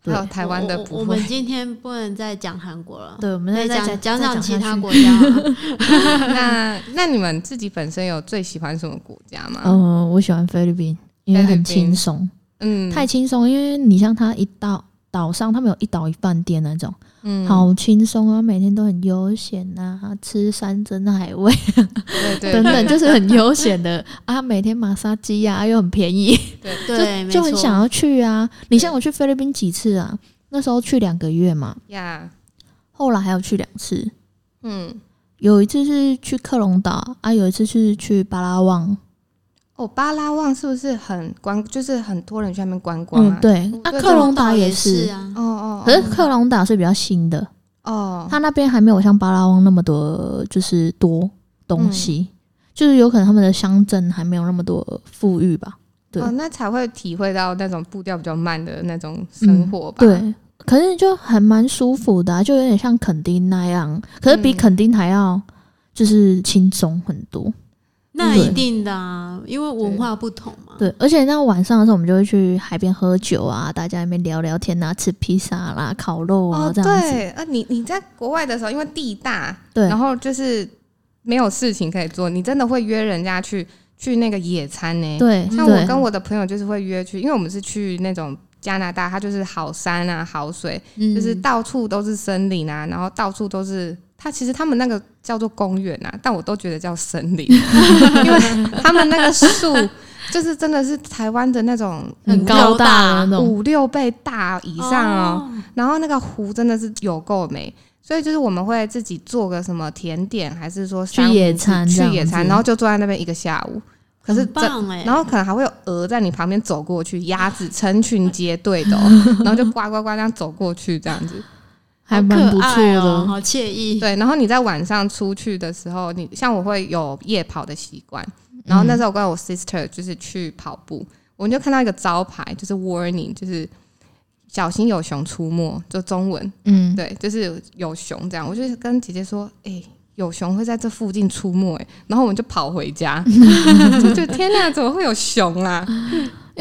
S1: 对
S3: 还有台湾的不会
S2: 我们。今天不能再讲韩国了，
S1: 对，我们
S2: 再
S1: 再
S2: 讲讲讲其他
S1: 国。
S2: 家。
S3: 那那你们自己本身有最喜欢什么国家吗？
S1: 嗯，我喜欢菲律宾，因为很轻松，
S3: 嗯，
S1: 太轻松。因为你像他一到岛上，他们有一岛一饭店那种，
S3: 嗯
S1: 好轻松啊，每天都很悠闲啊，吃山珍海味
S3: 对对
S1: 等等，就是很悠闲的 啊。每天马杀鸡啊，又很便宜，
S2: 对，对
S1: 就很想要去啊。你像我去菲律宾几次啊？那时候去两个月嘛，
S3: 呀，
S1: 后来还有去两次，
S3: 嗯，
S1: 有一次是去克隆岛啊，有一次是去巴拉望。
S3: 哦，巴拉望是不是很观，就是很多人去那边观光啊？
S1: 嗯，对，啊，克隆岛
S2: 也
S1: 是，
S2: 啊
S3: 哦，哦
S1: 可是克隆岛是比较新的，
S3: 哦，
S1: 它那边还没有像巴拉望那么多，就是多东西，就是有可能他们的乡镇还没有那么多富裕吧。对
S3: 哦，那才会体会到那种步调比较慢的那种生活吧？，
S1: 对，可是就还蛮舒服的、啊，就有点像垦丁那样，可是比
S3: 嗯
S1: 垦丁还要就是轻松很多。对
S2: 那一定的啊，因为文化不同嘛。
S1: 对，而且那晚上的时候，我们就会去海边喝酒啊，大家在那边聊聊天啊，吃披萨啦、烤肉啊、
S3: 哦，
S1: 这样子。
S3: 对，呃，你你在国外的时候，因为地大，
S1: 对
S3: 然后就是没有事情可以做，你真的会约人家去去那个野餐呢？，
S1: 对，
S3: 像我跟我的朋友就是会约去，因为我们是去那种加拿大，它就是好山啊、好水，
S2: 嗯
S3: 就是到处都是森林啊，然后到处都是。它其实他们那个叫做公园啊，但我都觉得叫森林，因为他们那个树就是真的是台湾的那种
S1: 很高大那种。
S3: 五六倍大以上哦，然后那个湖真的是有够美，所以就是我们会自己做个什么甜点，还是说
S1: 去野餐
S3: 去野餐，然后就坐在那边一个下午。可是
S2: 很
S3: 真，
S2: 棒哎，
S3: 然后可能还会有鹅在你旁边走过去，鸭子成群结队的、哦，然后就呱呱呱这样走过去，这样子。
S1: 还蛮不错的。
S2: 好惬意。
S3: 对，然后你在晚上出去的时候，你像我会有夜跑的习惯，然后那时候我跟我 sister 就是去跑步，我们就看到一个招牌，就是 warning，就是小心有熊出没，就中文，
S1: 嗯，
S3: 对，就是有熊这样。我就跟姐姐说，哎、有熊会在这附近出没、哎，然后我们就跑回家，就觉得天哪，怎么会有熊啊？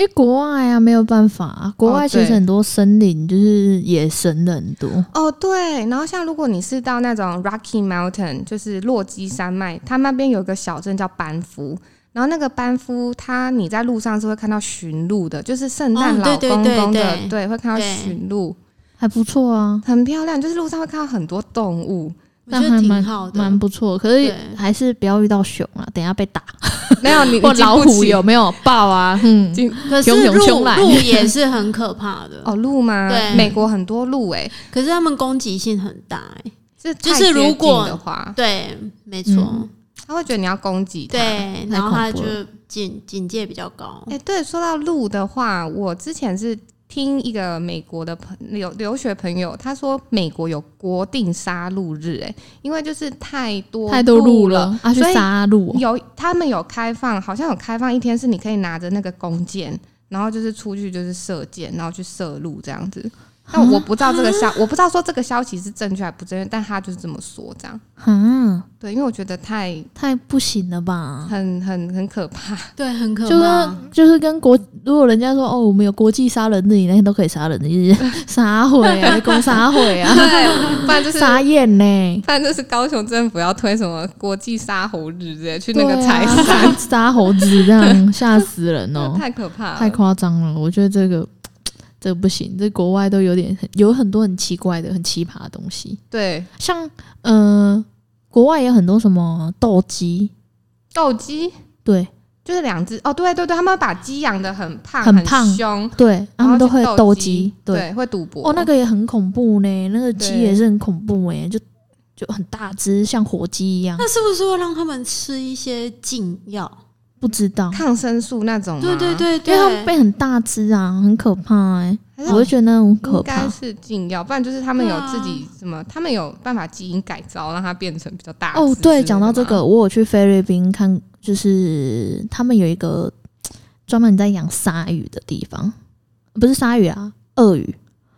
S1: 因为国外啊没有办法、啊，国外其实很多森林就是野生的很多。
S3: 哦，对，然后像如果你是到那种 Rocky Mountain，就是落基山脉，它那边有个小镇叫班夫。然后那个班夫，它你在路上是会看到驯鹿的，就是圣诞
S2: 哦
S3: 老公公的，
S2: 对
S3: 对，会看到
S2: 对
S3: 驯鹿，
S1: 还不错啊，
S3: 很漂亮。就是路上会看到很多动物，
S2: 我觉得挺
S1: 蛮
S2: 好的，
S1: 蛮不错。可是还是不要遇到熊啊，等下被打。
S3: 没有你
S1: 或老虎有
S3: 有
S1: 没有抱啊？嗯，
S2: 可是
S1: 熊熊
S2: 鹿
S1: 熊来
S2: 鹿也是很可怕的，
S3: 哦鹿吗？
S2: 对
S3: 美国很多鹿哎、
S2: 可是它们攻击性很大哎。
S3: 这
S2: 就是如果
S3: 的话，
S2: 对，没错
S1: 嗯，
S3: 他会觉得你要攻击它。
S2: 对，然后他就警警戒比较高
S3: 哎、。对，说到鹿的话，我之前是听一个美国的朋留留学朋友，他说美国有国定杀戮日、哎，因为就是太多
S1: 太多鹿
S3: 了。
S1: 了，啊，去杀戮。
S3: 有他们有开放，好像有开放一天是你可以拿着那个弓箭，然后就是出去就是射箭，然后去射鹿这样子。但我不知道这个消，我不知道说这个消息是正确还不正确，但他就是这么说这样。
S1: 嗯，
S3: 对，因为我觉得太
S1: 太不行了吧？
S3: 很很很可怕。
S2: 对，很可怕
S1: 就是。就是跟国，如果人家说哦，我们有国际杀人日，你那天都可以杀人的，就是 杀毁啊，攻杀毁啊，
S3: 对，不然就是
S1: 傻眼呢。
S3: 不然就是高雄政府要推什么国际杀猴日之类，去那个
S1: 对
S3: 财
S1: 啊
S3: 山，
S1: 杀猴子这样 吓死人哦，
S3: 太可怕，
S1: 太夸张了。我觉得这个这不行，这国外都有点很有很多很奇怪的、很奇葩的东西，
S3: 对，
S1: 像呃，国外也有很多什么斗鸡，
S3: 斗鸡
S1: 对，
S3: 就是两只哦，对对对，他们把鸡养的很胖
S1: 很胖
S3: 凶，
S1: 对，他们都会斗
S3: 鸡
S1: 鸡，，对，
S3: 会赌博。
S1: 哦，那个也很恐怖呢，那个鸡也是很恐怖哎，就就很大只，像火鸡一样，
S2: 那是不是会让他们吃一些禁药？
S1: 不知道，
S3: 抗生素那种对，
S2: 对对对。
S1: 因为他们
S2: 对，
S1: 背很大只啊，很可怕哎，我就觉得那种可
S3: 应该
S1: 怕。
S3: 是禁药，不然就是他们有自己什么，他们有办法基因改造，让它变成比较大。
S1: 哦，对，讲到这个，我有去菲律宾看，就是他们有一个专门在养鲨鱼的地方，不是鲨鱼啊，鳄鱼，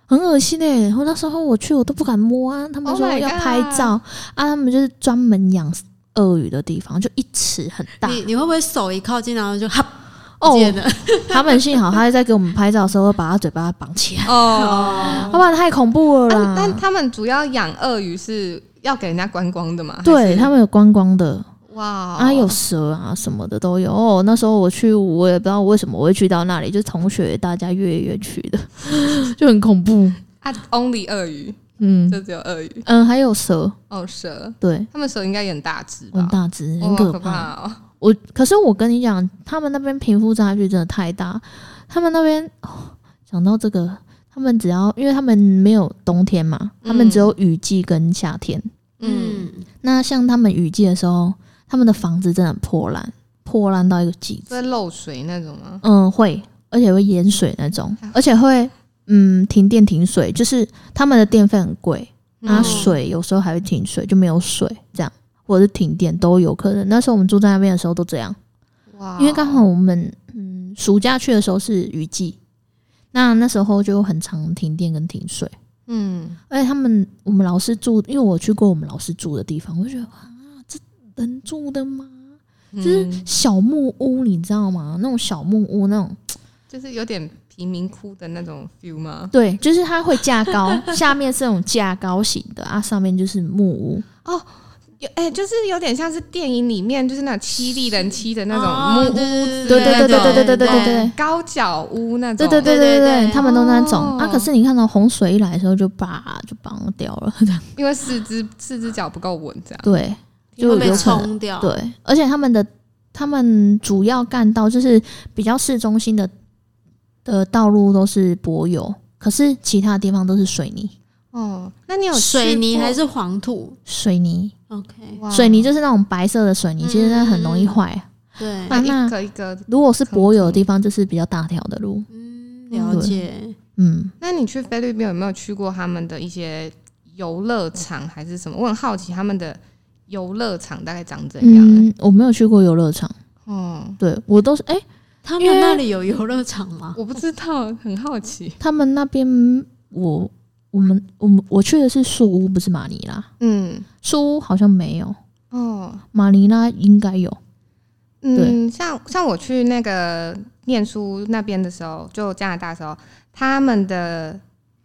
S1: 很恶心哎、我那时候我去，我都不敢摸啊。他们
S3: Oh
S1: 说要拍照。啊，他们就是专门养鳄鱼的地方，就一尺很大。
S2: 你你会不会手一靠近，然后就哈
S1: 哦？他们幸好他在给我们拍照的时候，把他嘴巴绑起来，
S3: 哦，
S1: 要不然太恐怖了啦。
S3: 但但他们主要养鳄鱼是要给人家观光的嘛？
S1: 对他们有观光的，
S3: 哇
S1: 啊，有蛇啊什么的都有。哦，那时候我去，我也不知道为什么我会去到那里，就是同学大家约约去的，就很恐怖。
S3: 啊，only 鳄鱼，
S1: 嗯
S3: 就只有鳄鱼
S1: 嗯，还有蛇，
S3: 哦，蛇，
S1: 对，
S3: 他们蛇应该也很大只吧？
S1: 很大只，
S3: 哦，
S1: 很可
S3: 怕哦。
S1: 我可是我跟你讲，他们那边贫富差距真的太大。他们那边哦，讲到这个，他们只要因为他们没有冬天嘛，他们只有雨季跟夏天。
S3: 嗯，
S2: 嗯，
S1: 那像他们雨季的时候，他们的房子真的很破烂，破烂到一个极致。
S3: 会漏水那种吗？
S1: 嗯，会，而且会淹水那种，而且会嗯停电停水，就是他们的电费很贵，啊，
S3: 嗯
S1: 水有时候还会停水，就没有水这样，或者是停电都有可能。那时候我们住在那边的时候都这样，
S3: 哇
S1: 因为刚好我们嗯暑假去的时候是雨季，那那时候就很常停电跟停水。
S3: 嗯，
S1: 而且他们我们老师住，因为我去过我们老师住的地方，我就觉得啊，这能住的吗？就是
S3: 嗯
S1: 小木屋，你知道吗？那种小木屋那种。
S3: 就是有点贫民窟的那种 feel 吗？
S1: 对，就是它会架高，下面是那种架高型的啊，上面就是木屋哦。
S3: 有哎、就是有点像是电影里面就是那种七力人妻的那种
S2: 哦
S3: 木屋
S2: 对
S3: 子
S1: 对对对对对对对对对对
S3: 高脚屋那种，
S1: 对对对对对他们都那种
S3: 哦
S1: 啊。可是你看到洪水一来的时候，就把就绑掉了，这样
S3: 因为四只四只脚不够稳，这样。
S1: 对，就
S2: 会被
S1: 有可能
S2: 冲掉。
S1: 对，而且他们的他们主要干道就是比较市中心的的道路都是柏油，可是其他地方都是水泥，
S3: 哦，那你有
S2: 水泥还
S3: 是
S2: 是黄土
S1: 水泥
S2: ？OK，
S1: 水泥就是那种白色的水泥，其实它很容易坏。
S2: 对，
S1: 啊那
S3: 一个一个？
S1: 如果是柏油的地方，就是比较大条的路。
S2: 嗯，了解。
S1: 嗯，
S3: 那你去菲律宾有没有去过他们的一些游乐场还是什么？我很好奇他们的游乐场大概长怎样、欸？
S1: 嗯，我没有去过游乐场，
S3: 哦，
S1: 对我都是哎、
S2: 他们那里有游乐场吗？
S3: 我不知道，很好奇。
S1: 他们那边我我们我们我去的是树屋，不是马尼拉。
S3: 嗯，
S1: 树屋好像没有，
S3: 哦，
S1: 马尼拉应该有。
S3: 嗯，像像我去那个念书那边的时候，就加拿大的时候，他们的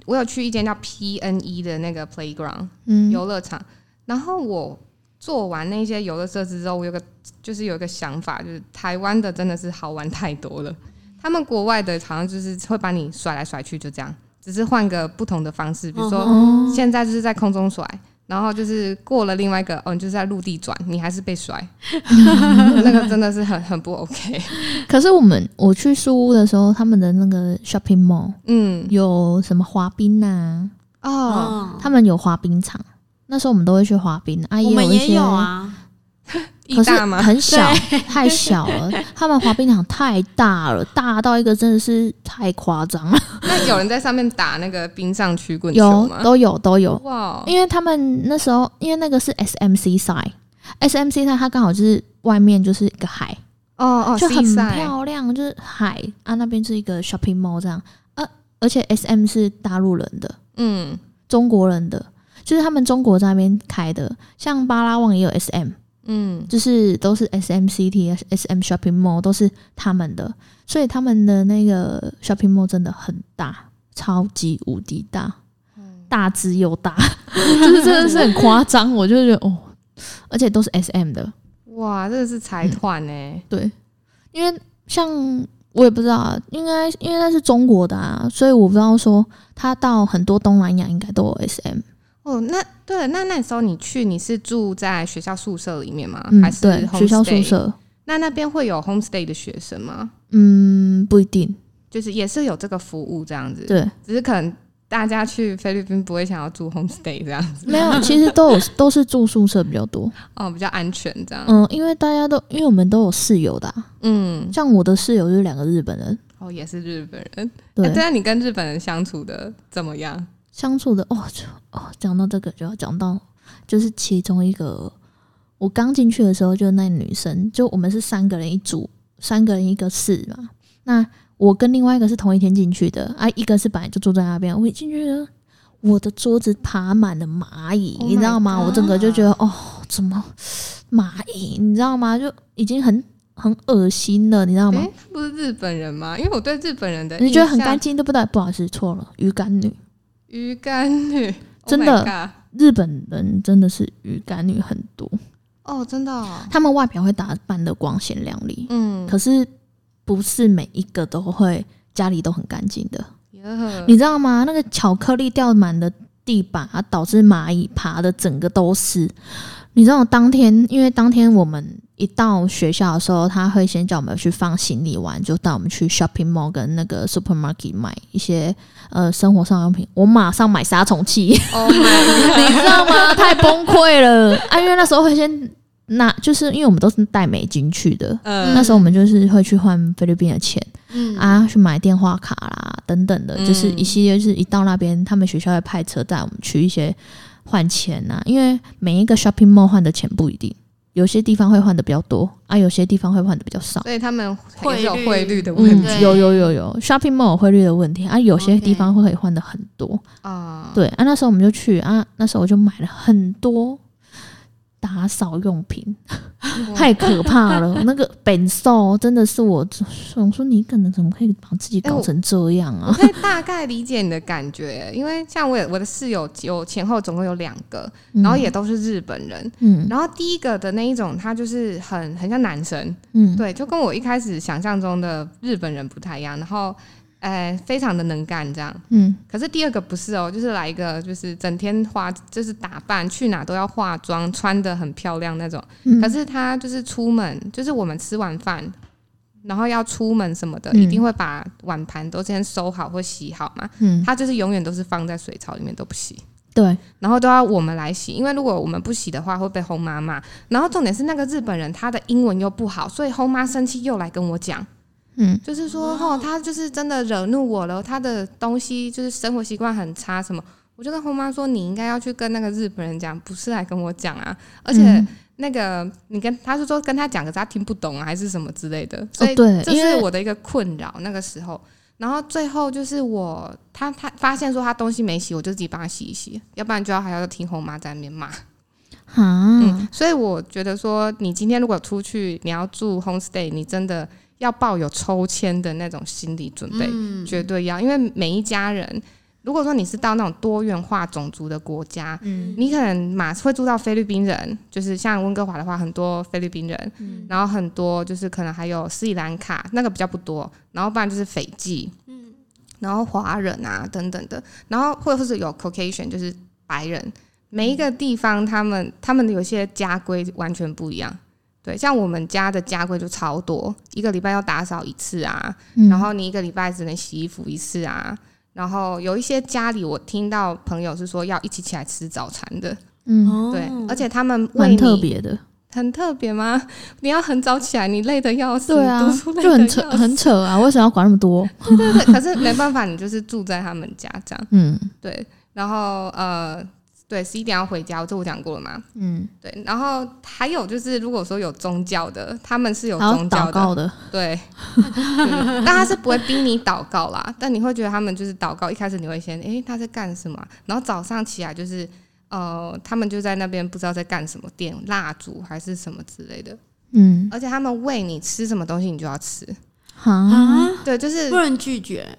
S3: 我有去一间叫 PNE 的那个 playground
S1: 嗯，
S3: 游乐场，然后我做完那些游乐设施之后，我有个就是有一个想法，就是台湾的真的是好玩太多了，他们国外的好像就是会把你甩来甩去，就这样，只是换个不同的方式，比如说
S1: 哦，
S3: 现在就是在空中甩。然后就是过了另外一个，哦，你就是在陆地转，你还是被甩，那个真的是很很不 OK。
S1: 可是我们我去苏屋的时候，他们的那个 shopping mall
S3: 嗯，
S1: 有什么滑冰呐、
S3: 哦，
S2: 哦，
S1: 他们有滑冰场，那时候我们都会去滑冰啊，
S2: 我们
S1: 有一些
S2: 也有啊。
S1: 可是
S3: 吗？
S1: 很小，太小了。他们滑冰场太大了，大到一个真的是太夸张了。
S3: 那有人在上面打那个冰上曲棍球吗？
S1: 有都有都有，
S3: 哇，
S1: 因为他们那时候因为那个是 SMC 赛，SMC 赛它刚好就是外面就是一个海，
S3: 哦哦，
S1: 就很
S3: seaside
S1: 漂亮，就是海啊那边是一个 shopping mall 这样啊，而且 SM 是大陆人的，
S3: 嗯
S1: 中国人的，就是他们中国在那边开的，像巴拉望也有 SM。
S3: 嗯，
S1: 就是都是 S M C T S S M Shopping Mall 都是他们的，所以他们的那个 Shopping Mall 真的很大，超级无敌大，大只又大，就是真的是很夸张，我就觉得哦，而且都是 S M 的，
S3: 哇，这个是财团呢。
S1: 对，因为像我也不知道啊，应该因为那是中国的啊，所以我不知道说他到很多东南亚应该都有 S M，
S3: 哦，那对了，那那时候你去，你是住在学校宿舍里面吗？
S1: 嗯
S3: 还，是
S1: 对，学校宿舍，
S3: 那那边会有 homestay 的学生吗？
S1: 嗯，不一定，
S3: 就是也是有这个服务这样子，
S1: 对，
S3: 只是可能大家去菲律宾不会想要住 homestay 这样子，
S1: 没有，其实都有都是住宿舍比较多。
S3: 哦，比较安全这样。
S1: 嗯，因为大家都因为我们都有室友的啊、
S3: 嗯，
S1: 像我的室友就是两个日本人，
S3: 哦，也是日本人。
S1: 对，
S3: 哎对啊，你跟日本人相处的怎么样？
S1: 相处的哦就哦，讲到这个就要讲到，就是其中一个，我刚进去的时候，就那女生，就我们是三个人一组，三个人一个室嘛。那我跟另外一个是同一天进去的，啊，一个是本来就住在那边。我一进去呢，我的桌子爬满了蚂蚁
S3: Oh
S1: 你知道吗我整个就觉得哦，怎么蚂蚁？你知道吗？就已经很很恶心了，你知道吗？
S3: 不是日本人吗？因为我对日本人的
S1: 你觉得很干净对不对？不好意思，错了，鱼干女。
S3: 鱼干女，
S1: 真的
S3: Oh
S1: 日本人真的是鱼干女很多，
S3: 哦，真的、哦，
S1: 他们外表会打扮的光鲜亮丽，
S3: 嗯，
S1: 可是不是每一个都会家里都很干净的，
S3: 耶
S1: 你知道吗？那个巧克力掉满的地板，啊，导致蚂蚁爬的整个都是。你知道当天，因为当天我们一到学校的时候，他会先叫我们去放行李完，就带我们去 shopping mall 跟那个 supermarket 买一些呃生活上用品。我马上买杀虫剂
S3: ，，Oh
S1: 你知道吗？太崩溃了啊！因为那时候会先拿，就是因为我们都是带美金去的，
S3: 嗯
S1: 那时候我们就是会去换菲律宾的钱
S2: 嗯
S1: 啊，去买电话卡啦等等的，
S3: 嗯
S1: 就是一系列，就是一到那边，他们学校会派车带我们去一些换钱呐、因为每一个 shopping mall 换的钱不一定。有些地方会换的比较多啊，有些地方会换的比较少。
S3: 所以他们会有
S2: 汇率
S3: 的问
S1: 嗯
S3: 题，
S2: 对
S1: 有有有有，shopping mall 有汇率的问题啊，有些地方会可以换的很多。
S3: 啊，
S1: 对啊，那时候我们就去啊，那时候我就买了很多打扫用品，太可怕了。那个本兽真的是我想说，你可能怎么可以把自己搞成这样啊
S3: 我
S1: 啊？
S3: 可以大概理解你的感觉，因为像我有我的室友有前后总共有两个，然后也都是日本人。
S1: 嗯
S3: 然后第一个的那一种，他就是很很像男生，
S1: 嗯
S3: 对，就跟我一开始想象中的日本人不太一样。然后，呃，非常的能干这样。
S1: 嗯
S3: 可是第二个不是哦，就是来一个就是整天化，就是打扮，去哪都要化妆，穿的很漂亮那种。
S1: 嗯，
S3: 可是他就是出门，就是我们吃完饭，然后要出门什么的，
S1: 嗯
S3: 一定会把碗盘都先收好或洗好嘛。
S1: 嗯
S3: 他就是永远都是放在水槽里面都不洗，
S1: 对，
S3: 然后都要我们来洗，因为如果我们不洗的话会被轰妈骂。然后重点是那个日本人他的英文又不好，所以轰妈生气又来跟我讲。
S1: 嗯。
S3: 就是说，哦，他就是真的惹怒我了，他的东西就是生活习惯很差，什么，我就跟后妈说，你应该要去跟那个日本人讲，不是来跟我讲啊，而且
S1: 嗯。
S3: 那个你跟他是说跟他讲，可是他听不懂啊，还是什么之类的，所以这
S1: 因为
S3: 是我的一个困扰。那个时候，然后最后就是我他他发现说他东西没洗，我就自己帮他洗一洗，要不然就要还要听后妈在那边骂。
S1: 啊
S3: 嗯，所以我觉得说，你今天如果出去，你要住 homestay，你真的要抱有抽签的那种心理准备，
S2: 嗯。
S3: 绝对要，因为每一家人，如果说你是到那种多元化种族的国家，
S1: 嗯。
S3: 你可能马会住到菲律宾人，就是像温哥华的话，很多菲律宾人，
S1: 嗯。
S3: 然后很多就是可能还有斯里兰卡，那个比较不多，然后不然就是斐济，嗯。然后华人啊等等的，然后或者是有 Caucasian，就是白人，每一个地方他们他们的有些家规完全不一样。对，像我们家的家规就超多，一个礼拜要打扫一次啊，
S1: 嗯
S3: 然后你一个礼拜只能洗衣服一次啊，然后有一些家里我听到朋友是说要一起起来吃早餐的，
S1: 嗯，
S2: 哦
S3: 对，而且他们为
S1: 蛮特别的，
S3: 很特别吗？你要很早起来，你累得要死，
S1: 对啊
S3: 读书，累
S1: 就
S3: 得
S1: 很扯很扯啊！为什么要管那么多？
S3: 对对对，可是没办法，你就是住在他们家这样，
S1: 嗯
S3: 对，然后呃，对，十一点要回家，这我讲过了嘛，
S1: 嗯，
S3: 对，然后还有就是，如果说有宗教的，他们是有宗教的，
S1: 的，
S3: 对，对但他是不会逼你祷告啦，但你会觉得他们就是祷告，一开始你会先，诶，他在干什么啊？然后早上起来就是，呃，他们就在那边不知道在干什么，点蜡烛还是什么之类的，
S1: 嗯，
S3: 而且他们喂你吃什么东西，你就要吃，
S1: 哈，
S2: 啊，
S3: 对，就是
S2: 不，能拒绝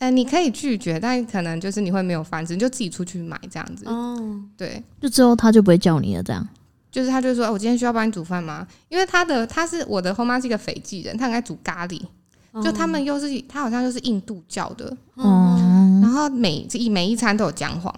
S3: 呃，你可以拒绝，但可能就是你会没有饭吃，你就自己出去买这样子，
S2: 哦。
S3: 对。
S1: 就之后他就不会叫你了，这样。
S3: 就是他就说、哦我今天需要帮你煮饭吗？因为他的他是我的后妈是一个斐济人，他很爱煮咖喱，就他们又是他好像又是印度教的，
S1: 嗯，
S3: 然后每每一餐都有姜黄，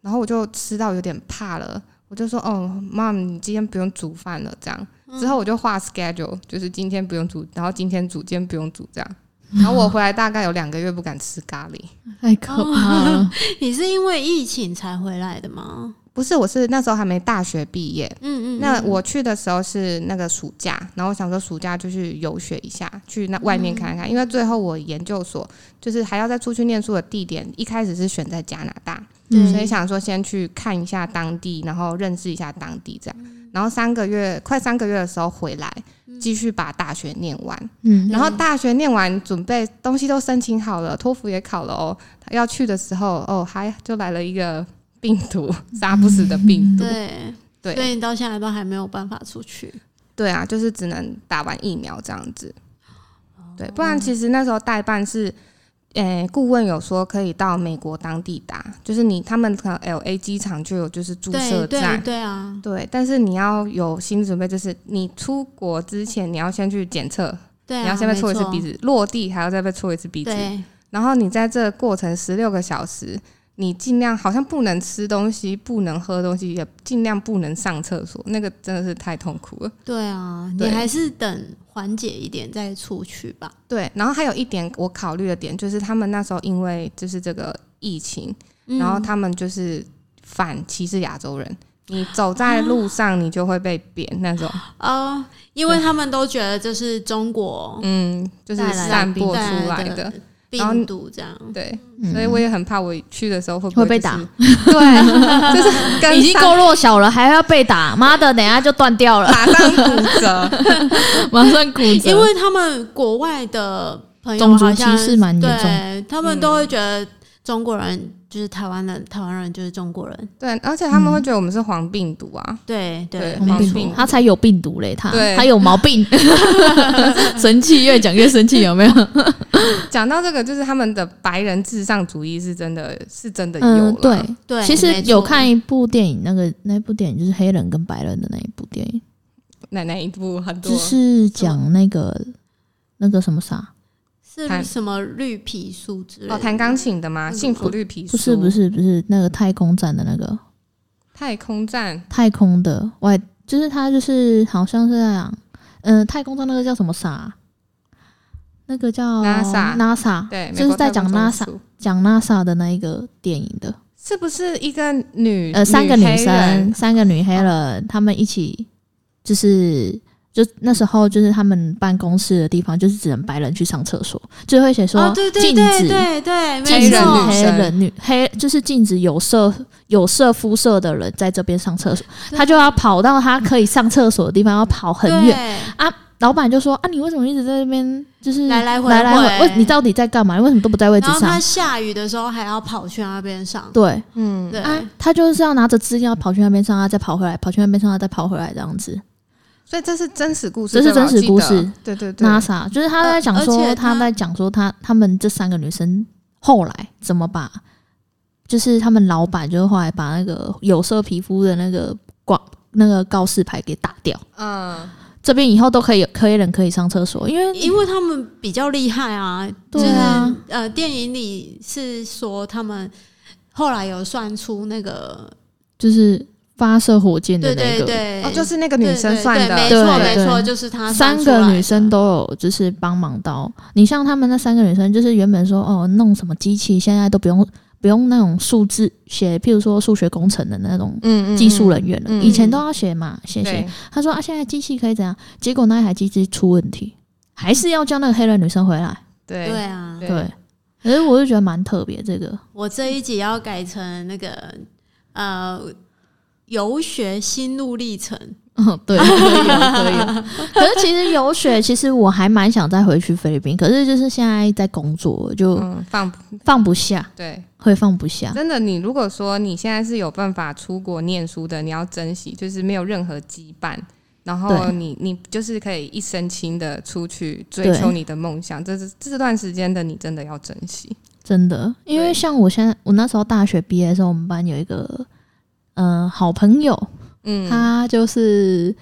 S3: 然后我就吃到有点怕了，我就说哦，妈，你今天不用煮饭了，这样。之后我就画 schedule，就是今天不用煮，然后今天煮，今天不用煮这样。然后我回来大概有两个月不敢吃咖喱，
S1: 太可怕了。
S2: 你是因为疫情才回来的吗？
S3: 不是，我是那时候还没大学毕业，
S2: 嗯嗯，
S3: 那我去的时候是那个暑假，然后我想说暑假就去游学一下，去那外面看看，因为最后我研究所就是还要再出去念书的地点，一开始是选在加拿大，
S2: 对
S3: 所以想说先去看一下当地，然后认识一下当地这样，然后三个月快三个月的时候回来，继续把大学念完，
S1: 嗯，
S3: 然后大学念完准备东西都申请好了，托福也考了哦，要去的时候哦还就来了一个病毒，杀不死的病毒，
S2: 对，
S3: 对。
S2: 所以你到现在都还没有办法出去。
S3: 对啊，就是只能打完疫苗这样子。对，不然其实那时候代办是，诶、顾问有说可以到美国当地打，就是你他们可能 L A 机场就有就是注射站，
S2: 对啊，
S3: 对，但是你要有心理准备，就是你出国之前你要先去检测，
S2: 对啊，
S3: 你要先被戳一次鼻子，落地还要再被戳一次鼻子，然后你在这过程十六个小时。你尽量好像不能吃东西，不能喝东西，也尽量不能上厕所，那个真的是太痛苦了。
S2: 对啊，你还是等缓解一点再出去吧。
S3: 对，然后还有一点我考虑的点就是，他们那时候因为就是这个疫情，
S2: 嗯
S3: 然后他们就是反歧视亚洲人，你走在路上你就会被贬那种，
S2: 哦，因为他们都觉得这是中国
S3: 嗯，就是散播出来的，
S2: 病毒，这样。
S3: 对，
S1: 嗯。
S3: 所以我也很怕我去的时候会不就是
S1: 会被打，
S3: 对，就是跟
S1: 已经够弱小了，还要被打，妈的，等一下就断掉了，
S3: 马上骨折，
S1: 马上骨折。
S2: 因为他们国外的朋友
S1: 种族
S2: 好像
S1: 歧视蛮严重。
S2: 对他们都会觉得中国人就是台湾人，台湾人就是中国人。
S3: 对，而且他们会觉得我们是黄病毒啊，
S2: 对对
S3: 黄病毒，
S1: 他才有病毒嘞，他他有毛病，生气越讲越生气，有没有？
S3: 讲到这个，就是他们的白人至上主义是真的是真的有了，
S1: 嗯，对，
S2: 对，
S1: 其实有看一部电影，那个那部电影就是黑人跟白人的那一部电影，
S3: 奶奶一部？很多，
S1: 就是讲那个那个什么啥，
S3: 弹
S2: 是什么绿皮书之类的？
S3: 哦，弹钢琴的吗？
S2: 嗯。
S3: 幸福绿皮书。
S1: 不是不是不是那个太空站的那个。
S3: 太空站。
S1: 太空的外，就是他就是好像是在讲，嗯、太空站那个叫什么啥？那个叫
S3: NASA
S1: NASA，
S3: 对，
S1: 就是在讲 NASA 讲 NASA 的那一个电影的，
S3: 是不是一个女
S1: 呃，三个女生，
S3: 人？
S1: 三个女黑人，她们一起就是。就那时候，就是他们办公室的地方，就是只能白人去上厕所，就会写说
S2: 哦，对对
S1: 禁
S2: 对
S1: 止
S2: 对对，
S1: 禁止，黑
S3: 女生
S1: 人女黑，就是禁止有色有色肤色的人在这边上厕所，他就要跑到他可以上厕所的地方，要跑很远。
S2: 啊
S1: 老板就说：“啊，你为什么一直在这边？就是
S2: 来来回
S1: 来来
S2: 回
S1: 为你到底在干嘛？你为什么都不在位置
S2: 然后他下雨的时候还要跑去那边上？”，
S1: 对
S3: 嗯，
S2: 对，
S1: 啊，他就是要拿着资料跑去那边上，他再跑回来，跑去那边上，他再跑回来这样子。
S3: 所以这是真实故事，
S1: 这是真实故事，
S3: 对对对
S1: ，NASA 就是他在讲说，
S2: 呃他
S1: 他在讲说他他们这三个女生后来怎么把，就是他们老板就是后来把那个有色皮肤的那个广那个告示牌给打掉，
S3: 嗯，
S1: 这边以后都可以有黑人可以上厕所，因为
S2: 因为他们比较厉害啊，
S1: 对啊。
S2: 就是呃，电影里是说他们后来有算出那个，
S1: 就是发射火箭的那个。
S2: 对。对，
S3: 哦，就是那个女生算的，
S2: 对对没
S1: 对
S2: 错没错，就是她
S1: 三个女生都有就是帮忙到，你像他们那三个女生，就是原本说哦弄什么机器，现在都不用不用那种数字写，譬如说数学工程的那种技术人员了，
S3: 嗯。
S1: 以前都要写嘛，写写。
S3: 对。
S1: 他说啊，现在机器可以怎样？结果那一台机器出问题，还是要叫那个黑人女生回来。
S3: 对。
S2: 对啊，
S3: 对。
S1: 对，可是我就觉得蛮特别，这个。
S2: 我这一集要改成那个呃游学心路历程，
S1: 嗯，对，可以，可以。可是其实游学，其实我还蛮想再回去菲律宾，可是就是现在在工作，就
S3: 嗯放
S1: 放不下，
S3: 对，
S1: 会放不下。
S3: 真的，你如果说你现在是有办法出国念书的，你要珍惜，就是没有任何羁绊。然后你你就是可以一身轻的出去追求你的梦想，这是这段时间的你真的要珍惜。
S1: 真的，因为像我现在，我那时候大学毕业的时候，我们班有一个嗯、呃好朋友，
S3: 嗯，
S1: 他就是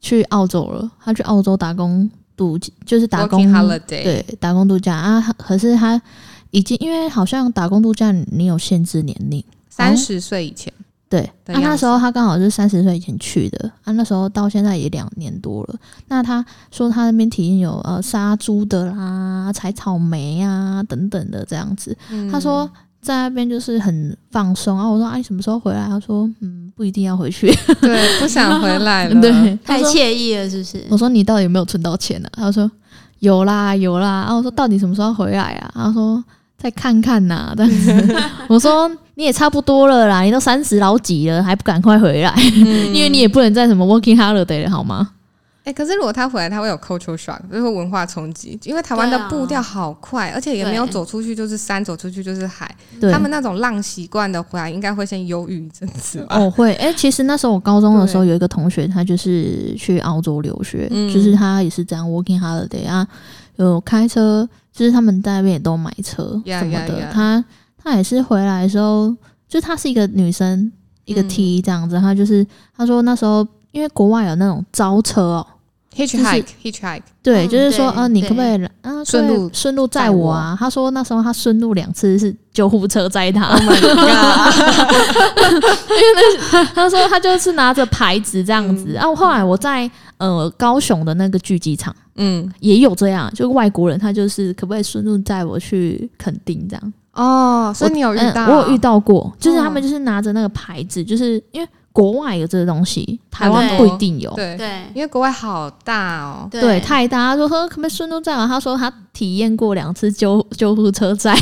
S1: 去澳洲了，他去澳洲打工度，就是打工对，打工度假啊。可是他已经因为好像打工度假你有限制年龄，
S3: 三十岁以前，
S1: 对，
S3: 那
S1: 啊，那时候他刚好是三十岁以前去的，啊，那时候到现在也两年多了。那他说他那边体验有呃杀猪的啦、采草莓啊等等的这样子。
S3: 嗯
S1: 他说在那边就是很放松啊。我说啊，你什么时候回来？他说嗯，不一定要回去。
S3: 对，不想回来了。
S1: 对，
S2: 太惬意了，是不是？
S1: 我说你到底有没有存到钱呢、他说有啦有啦。然啊，我说到底什么时候回来啊？他说再看看呐、这样子。我说你也差不多了啦，你都三十老几了，还不赶快回来？
S3: 嗯
S1: 因为你也不能在什么 working holiday 了，好吗？
S3: 哎、可是如果他回来，他会有 cultural shock，就是会文化冲击，因为台湾的步调好快，而且也没有走出去就是山，走出去就是海。他们那种浪习惯的回来，应该会先忧郁一阵子吧？
S1: 哦会，哎、其实那时候我高中的时候有一个同学，他就是去澳洲留学，
S3: 嗯
S1: 就是他也是这样 working holiday 啊，有开车，就是他们在那边也都买车什么
S3: yeah,
S1: 的。
S3: yeah.
S1: 他他也是回来的时候，就她是一个女生，一个
S3: 嗯
S1: T 这样子，他就是他说那时候因为国外有那种招车哦。
S3: hitchhike hitchhike，
S1: 对，
S2: 嗯
S1: 就是说，
S2: 对
S1: 呃，你可不可
S2: 对
S1: 以啊
S3: 顺路
S1: 顺路载我啊？他说那时候他顺路两次是救护车载他
S3: ，Oh my god！
S1: 他说他就是拿着牌子这样子。然后、后来我在呃高雄的那个巨机场
S3: 嗯，
S1: 也有这样，就外国人他就是可不可以顺路载我去垦丁这样？
S3: 哦，所以你有遇到？
S1: 嗯我有遇到过，就是他们
S3: 哦
S1: 就是拿着那个牌子，就是因为国外有这个东西，台湾不一定有。
S3: 对，
S2: 对
S3: 因为国外好大哦。
S1: 对，太大。他说：“呵，可不可以顺路载我？”他说他体验过两次救救护车载，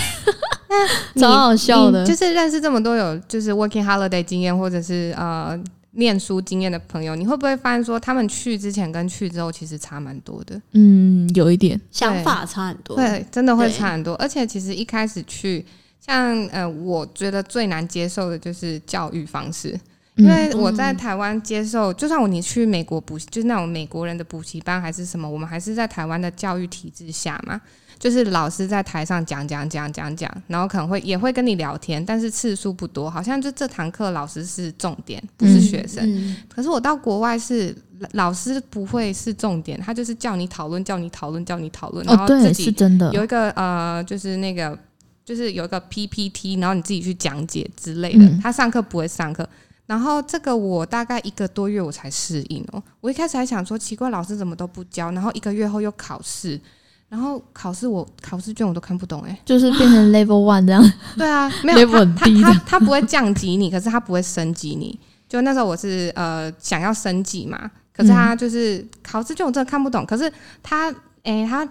S3: 那
S1: 超好笑的。
S3: 就是认识这么多有就是 working holiday 经验或者是呃念书经验的朋友，你会不会发现说他们去之前跟去之后其实差蛮多的？
S1: 嗯，有一点。
S2: 想法差很多。
S3: 对真的会差很多，而且其实一开始去，像呃，我觉得最难接受的就是教育方式，
S1: 嗯
S3: 因为我在台湾接受，就算我你去美国补习，就是那种美国人的补习班还是什么，我们还是在台湾的教育体制下嘛，就是老师在台上讲讲讲讲讲，然后可能会也会跟你聊天，但是次数不多，好像就这堂课老师是重点，不是学生。
S2: 嗯，
S3: 可是我到国外是老师不会是重点，他就是叫你讨论，叫你讨论，叫你讨论，然后自己
S1: 是真的。
S3: 有一个呃，就是那个就是有一个 PPT，然后你自己去讲解之类的。
S1: 嗯
S3: 他上课不会上课，然后这个我大概一个多月我才适应哦。我一开始还想说奇怪，老师怎么都不教，然后一个月后又考试。然后考试我考试卷我都看不懂哎、
S1: 就是变成 level one 这样。
S3: 对啊，没有
S1: Level
S3: 他他他他不会降级你，可是他不会升级你。就那时候我是呃想要升级嘛，可是他就是考试卷我真的看不懂，可是他诶、他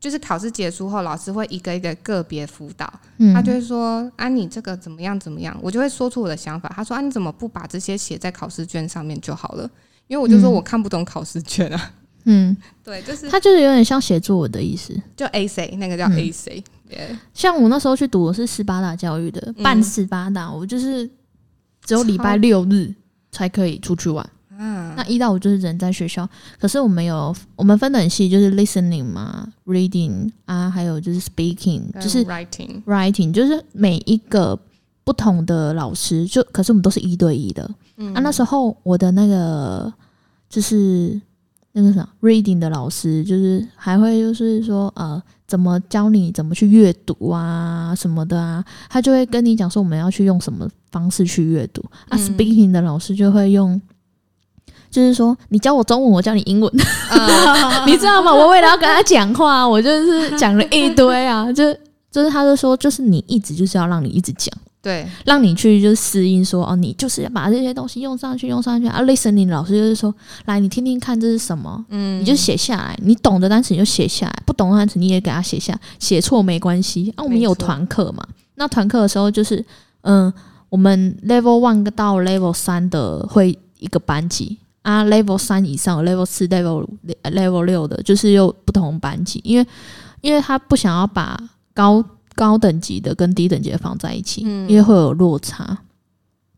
S3: 就是考试结束后，老师会一个一个个别辅导，
S1: 嗯，
S3: 他就会说啊你这个怎么样怎么样，我就会说出我的想法。他说啊你怎么不把这些写在考试卷上面就好了？因为我就说
S1: 嗯
S3: 我看不懂考试卷啊，
S1: 嗯，
S3: 对，就是
S1: 他就是有点像写作文的意思。
S3: 就 A C 那个叫
S1: 嗯
S3: A C，、对
S1: 像我那时候去读的是斯巴达教育的，
S3: 嗯
S1: 半斯巴达，我就是只有礼拜六日才可以出去玩。
S3: 啊
S1: 那一到五就是人在学校，可是我们有我们分得很细，就是 listening 嘛，reading 啊，还有就是 speaking，就是 writing，writing，就是每一个不同的老师，就可是我们都是一对一的。
S3: 嗯
S1: 啊，那时候我的那个就是那个啥 reading 的老师，就是还会就是说呃，怎么教你怎么去阅读啊什么的啊，他就会跟你讲说我们要去用什么方式去阅读。啊
S3: 嗯
S1: ，speaking 的老师就会用。就是说，你教我中文，我教你英文，
S3: 啊
S1: 你知道吗？我为了要跟他讲话，我就是讲了一堆啊，就就是他就说，就是你一直就是要让你一直讲。
S3: 对，
S1: 让你去就是适应说哦，你就是要把这些东西用上去，用上去啊。listening 老师就是说，来你听听看这是什么，
S3: 嗯
S1: 你就写下来，你懂的单词你就写下来，不懂的单词你也给他写下，写错没关系啊。我们有团课嘛，那团课的时候就是嗯，我们 level one 到 level 三的会一个班级。啊，level 三以上，level 四、level level 六的，就是又不同班级，因为因为他不想要把高高等级的跟低等级的放在一起，
S3: 嗯
S1: 因为会有落差。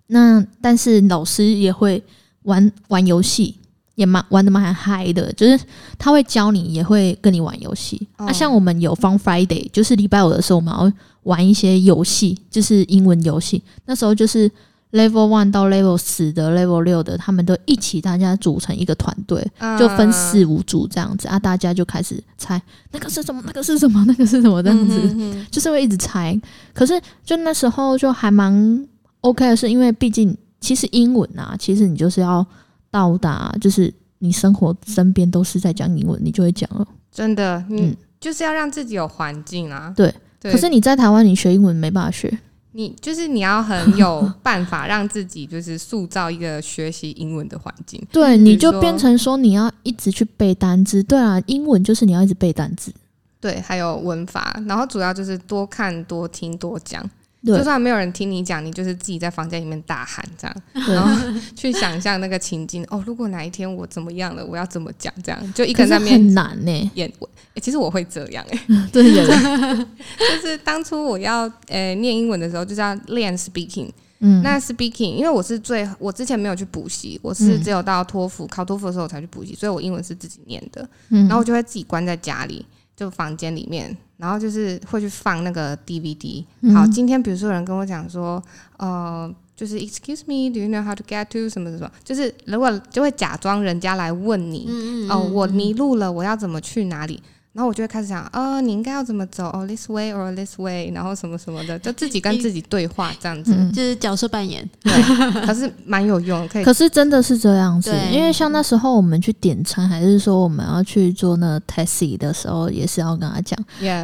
S1: 那但是老师也会玩玩游戏，也蛮玩的蛮嗨的，就是他会教你，也会跟你玩游戏。
S3: 哦
S1: 啊，像我们有 Fun Friday，就是礼拜五的时候，我们要玩一些游戏，就是英文游戏。那时候就是 Level One 到 Level 十的、Level 六的，他们都一起，大家组成一个团队，就分四五组这样子啊，大家就开始猜那个是什么，那个是什么，那个是什么这样子。
S3: 嗯哼
S1: 就是会一直猜。可是就那时候就还蛮 OK 的是，因为毕竟其实英文啊，其实你就是要到达，就是你生活身边都是在讲英文，你就会讲了。
S3: 真的，你
S1: 嗯
S3: 就是要让自己有环境啊。
S1: 对
S3: 对，
S1: 可是你在台湾，你学英文没办法学。
S3: 你就是你要很有 办法让自己就是塑造一个学习英文的环境。
S1: 对，你就变成说你要一直去背单词。对啊，英文就是你要一直背单词。
S3: 对，还有文法，然后主要就是多看、多听、多讲。
S1: 对
S3: 就算没有人听你讲，你就是自己在房间里面大喊这样，然后去想象那个情境。哦，如果哪一天我怎么样了，我要怎么讲？这样就一个人在面
S1: 很难呢、
S3: 演。诶其实我会这样、诶，
S1: 真的假的？
S3: 就是当初我要呃念英文的时候，就是要练 speaking。
S1: 嗯，
S3: 那 speaking，因为我是最我之前没有去补习，我是
S1: 嗯
S3: 只有到托福、考托福的时候我才去补习，所以我英文是自己念的。
S1: 嗯
S3: 然后我就会自己关在家里，就房间里面，然后就是会去放那个 DVD。
S1: 嗯
S3: 好，今天比如说有人跟我讲说，呃，就是 Excuse me，Do you know how to get to 什么什么？就是如果就会假装人家来问你，
S2: 嗯
S3: 哦，我迷路了，我要怎么去哪里？然后我就会开始想，呃，你应该要怎么走？哦，this way or this way，然后什么什么的，就自己跟自己对话这样子。
S1: 嗯
S2: 就是角色扮演，
S3: 对，可是蛮有用，可以
S1: 可是真的是这样子，因为像那时候我们去点餐，还是说我们要去做那个 taxi 的时候，也是要跟他讲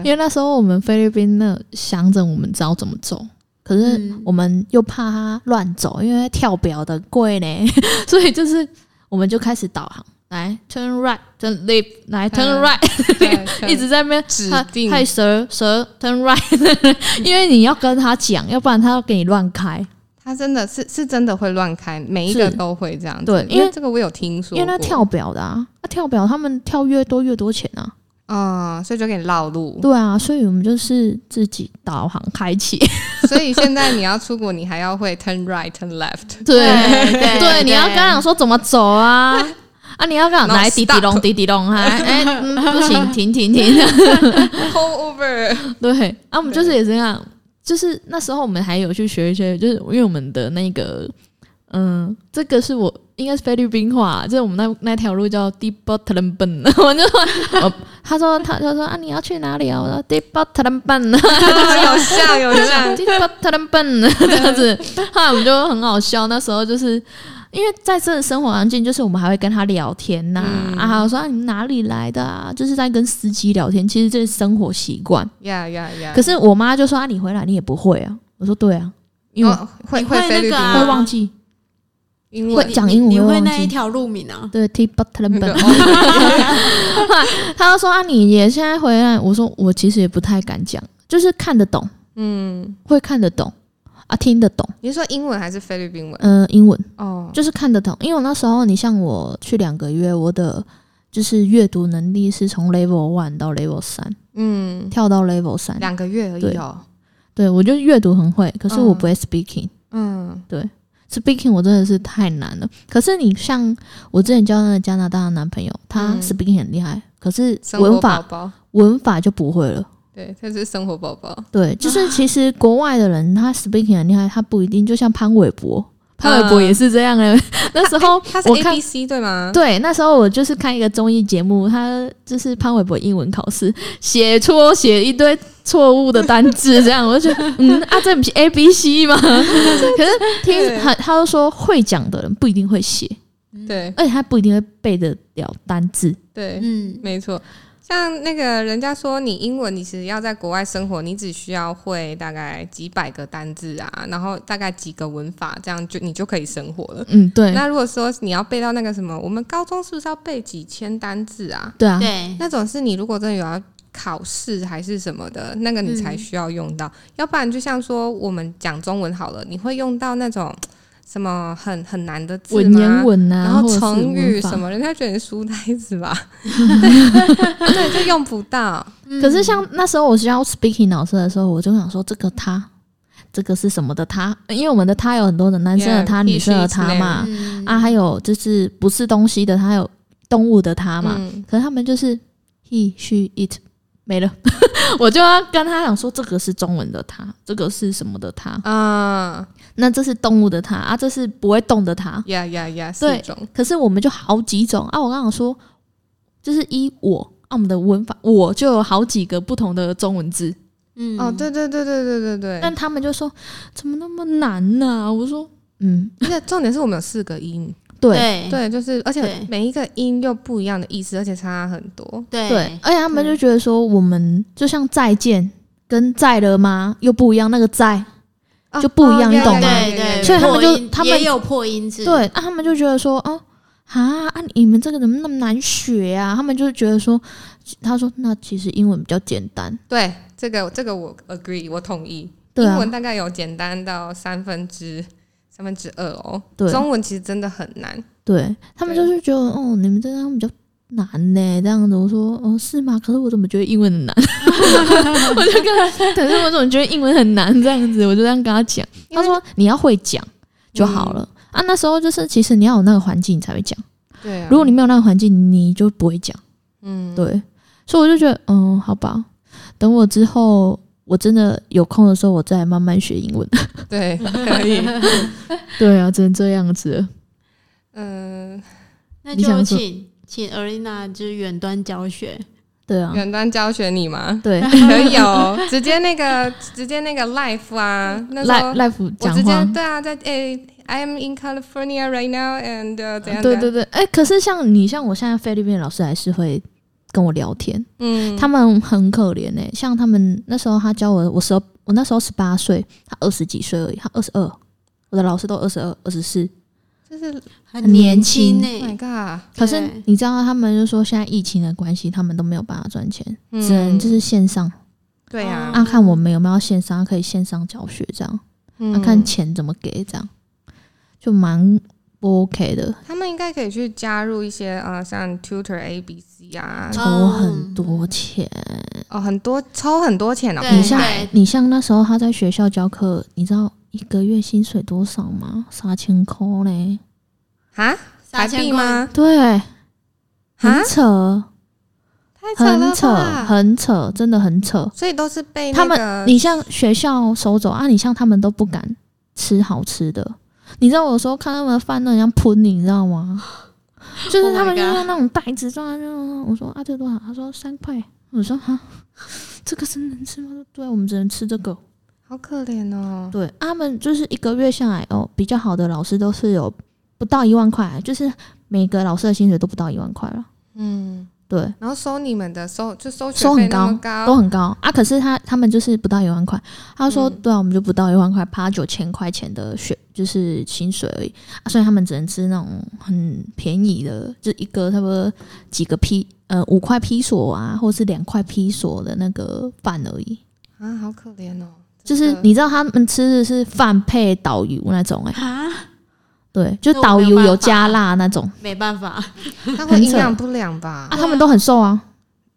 S1: 因为那时候我们菲律宾那乡镇，我们知道怎么走。可是
S2: 嗯
S1: 我们又怕他乱走，因为跳表的贵呢，所以就是我们就开始导航，来 turn right，turn left，来 turn
S3: 嗯
S1: right，、一直在那边
S3: 指定
S1: 嗨蛇蛇 turn right，因为你要跟他讲，要不然他要给你乱开。
S3: 他真的是是真的会乱开，每一个都会这样子。
S1: 对因为
S3: 这个我有听说，
S1: 因为他跳表的啊，他跳表他们跳越多越多钱啊。
S3: 嗯，所以就给你绕路。
S1: 对啊，所以我们就是自己导航开启。
S3: 所以现在你要出国，你还要会 turn right turn left。
S1: 对
S2: 对
S1: 对，你要跟他讲说怎么走啊。啊！你要
S3: 不要
S1: 来滴滴隆滴滴隆，哎 哎，嗯不行，停停停。
S3: hold over，
S1: 对，啊，我们就是也这样，就是那时候我们还有去学一些，就是因为我们的那个，嗯，这个是我应该是菲律宾话，就是我们那那条路叫 Deep Bottom Ben，我就说，我他说他他说啊你要去哪里啊？我说 Deep Bottom Ben，
S3: 有像有像
S1: ，Deep Bottom Ben 这样子，后来我们就很好笑，那时候就是。因为在这个生活环境，就是我们还会跟他聊天呐、
S3: 嗯
S1: 啊，还有说啊你们哪里来的啊，就是在跟司机聊天，其实这是生活习惯。
S3: 呀呀呀！
S1: 可是我妈就说啊，你回来你也不会啊。我说对啊，因为
S3: 哦会
S2: 你会
S3: 菲律宾
S2: 那个啊
S1: 会
S3: 话
S1: 忘记。
S3: 英文
S1: 会讲英文
S2: 你会
S1: 会忘记
S2: 那一条路名啊？
S1: 对，T b u t
S3: 那
S1: l
S3: 个
S1: e
S3: 哦
S1: 他就说啊，你也现在回来。我说我其实也不太敢讲，就是看得懂，
S3: 嗯，
S1: 会看得懂啊，听得懂。
S3: 你是说英文还是菲律宾文？
S1: 嗯、英文
S3: 哦，
S1: 就是看得懂，因为我那时候你像我去两个月，我的就是阅读能力是从 Level One 到 Level 三，
S3: 嗯，
S1: 跳到 Level 三。
S3: 两个月而已哦。
S1: 对我就阅读很会，可是我不会 speaking。
S3: 嗯对
S1: speaking 我真的是太难了。可是你像我之前交那个加拿大的男朋友，他
S3: 嗯
S1: speaking 很厉害，可是文法
S3: 宝，
S1: 文法就不会了。
S3: 对，他是生活宝宝。
S1: 对，就是其实国外的人他 speaking 很厉害，他不一定就像潘玮柏，潘玮柏也是这样的。那时候
S3: 他是
S1: 我
S3: A
S1: 看
S3: B C 对吗？
S1: 对，那时候我就是看一个综艺节目，他就是潘玮柏英文考试写错写一堆错误的单字，这样我就觉得，嗯啊，这不是 A B C 吗？可是听他他都说会讲的人不一定会写，
S3: 对
S1: 而且他不一定会背得了单字。
S3: 对，
S2: 嗯，
S3: 没错。像那个人家说，你英文你其实要在国外生活，你只需要会大概几百个单字啊，然后大概几个文法，这样就你就可以生活了。
S1: 嗯，对，
S3: 那如果说你要背到那个什么，我们高中是不是要背几千单字啊？
S1: 对啊，
S2: 对，
S3: 那种是你如果真的有要考试还是什么的，那个你才需要用到。要不然就像说我们讲中文好了，你会用到那种什么很很难的字
S1: 文言
S3: 吗？
S1: 文啊，
S3: 然后成语什么，人家觉得你书呆子吧？对，就用不到。
S1: 可是像那时候我教 speaking 老师的时候，我就想说这个他，这个是什么的他？因为我们的他有很多的男生的
S3: Yeah,
S1: 他、女生的他嘛，
S2: 嗯
S1: 啊，还有就是不是东西的他，有动物的他嘛。
S3: 嗯，
S1: 可是他们就是 he she it 没了，我就要跟他讲说这个是中文的他，这个是什么的他，
S3: 啊，
S1: 那这是动物的他啊，这是不会动的他。
S3: 呀呀呀，四
S1: 对
S3: 种。
S1: 可是我们就好几种。啊，我刚刚说就是一我。啊，我们的文法我就有好几个不同的中文字，
S2: 嗯。
S3: 哦，对对对对对对对。
S1: 但他们就说怎么那么难呢、我说嗯，
S3: 而且重点是我们有四个音，
S1: 对
S3: 对，就是而且每一个音又不一样的意思，而且差很多。
S2: 对。
S1: 对，而且他们就觉得说，我们就像再见跟在了吗？又不一样，那个在
S3: 哦
S1: 就不一样
S3: 哦
S1: 你懂吗？
S2: 对对，
S1: 所以他们就他们
S2: 也有破音字，
S1: 对，啊，他们就觉得说，哦，啊啊，你们这个怎么那么难学啊？他们就觉得说，他说那其实英文比较简单，
S3: 对，这个这个我 agree，我同意。英文，大概有简单到三分之三分之二哦，
S1: 对
S3: 中文其实真的很难。
S1: 对他们就是觉得，哦，你们这样比较难呢，这样子。我说，哦，是吗？可是我怎么觉得英文很难？我就跟他，可是我怎么觉得英文很难？这样子，我就这样跟他讲。他说，你要会讲就好了、啊。那时候就是，其实你要有那个环境，你才会讲。
S3: 对啊，
S1: 如果你没有那个环境，你就不会讲。
S3: 嗯，
S1: 对，所以我就觉得，嗯，好吧，等我之后我真的有空的时候，我再慢慢学英文。
S3: 对，可以。
S1: 对啊，只能这样子。
S3: 嗯，
S2: 那就
S1: 你想
S2: 请请 Erina 就是远端教学，
S1: 对啊，
S3: 远端教学你吗？
S1: 对
S3: 可以哦，直接那个直接那个 Life 啊，那时候
S1: ，live live
S3: 直接
S1: 讲话。
S3: 对啊，在诶、i am in California right now and、uh, 怎样怎样
S1: 对对对，哎、可是像你像我现在菲律宾老师还是会跟我聊天，
S3: 嗯，
S1: 他们很可怜哎、像他们那时候他教我，我十我那时候十八岁，他二十几岁而已，他二十二，我的老师都二十二、二十四，
S3: 就是
S2: 很
S1: 很年
S2: 轻。
S1: 轻
S3: ，My
S2: 呢。
S3: God，
S1: 可是你知道他们就说现在疫情的关系，他们都没有办法赚钱，
S3: 嗯。
S1: 只能就是线上。
S3: 对呀、
S1: 啊，看我们有没有线上可以线上教学这样，
S3: 嗯。
S1: 啊，看钱怎么给这样，就蛮不 OK 的，
S3: 他们应该可以去加入一些呃，像 Tutor ABC 啊，
S1: 抽
S2: 哦
S1: 很多钱。
S3: 哦，很多抽很多钱哦，
S1: 你像你像那时候他在学校教课，你知道一个月薪水多少吗？三千块嘞，
S3: 啊，台
S2: 三千
S3: 吗？
S1: 对，
S3: 啊
S1: 很扯，
S3: 太扯
S1: 很扯，很扯，真的很扯。
S3: 所以都是被
S1: 他
S3: 那个
S1: 们，你像学校收走啊，你像他们都不敢吃好吃的。你知道，有时候看他们的饭都很像喷，你知道吗？就是
S2: Oh
S1: 他们就用那种袋子装在那，我说啊，这多少？他说三块。我说哈，这个是能吃吗？对，我们只能吃这个。
S3: 好可怜哦。
S1: 对，他们就是一个月下来哦，比较好的老师都是有不到一万块，就是每个老师的薪水都不到一万块了。
S3: 嗯，
S1: 对，
S3: 然后收你们的收就收
S1: 收很
S3: 费那么
S1: 都，很高。啊。可是他他们就是不到一万块，他说、
S3: 嗯。
S1: 对啊，我们就不到一万块，八九千块钱的学就是薪水而已、啊，所以他们只能吃那种很便宜的，就一个差不多几个批呃五块批索啊，或是两块批索的那个饭而已。
S3: 啊，好可怜哦。
S1: 就是你知道他们吃的是饭配导游那种哎、
S2: 啊，
S1: 对，就导游
S2: 有
S1: 加辣那种。
S2: 没办法，
S3: 他会营养不良吧？
S1: 啊，？他们都很瘦啊，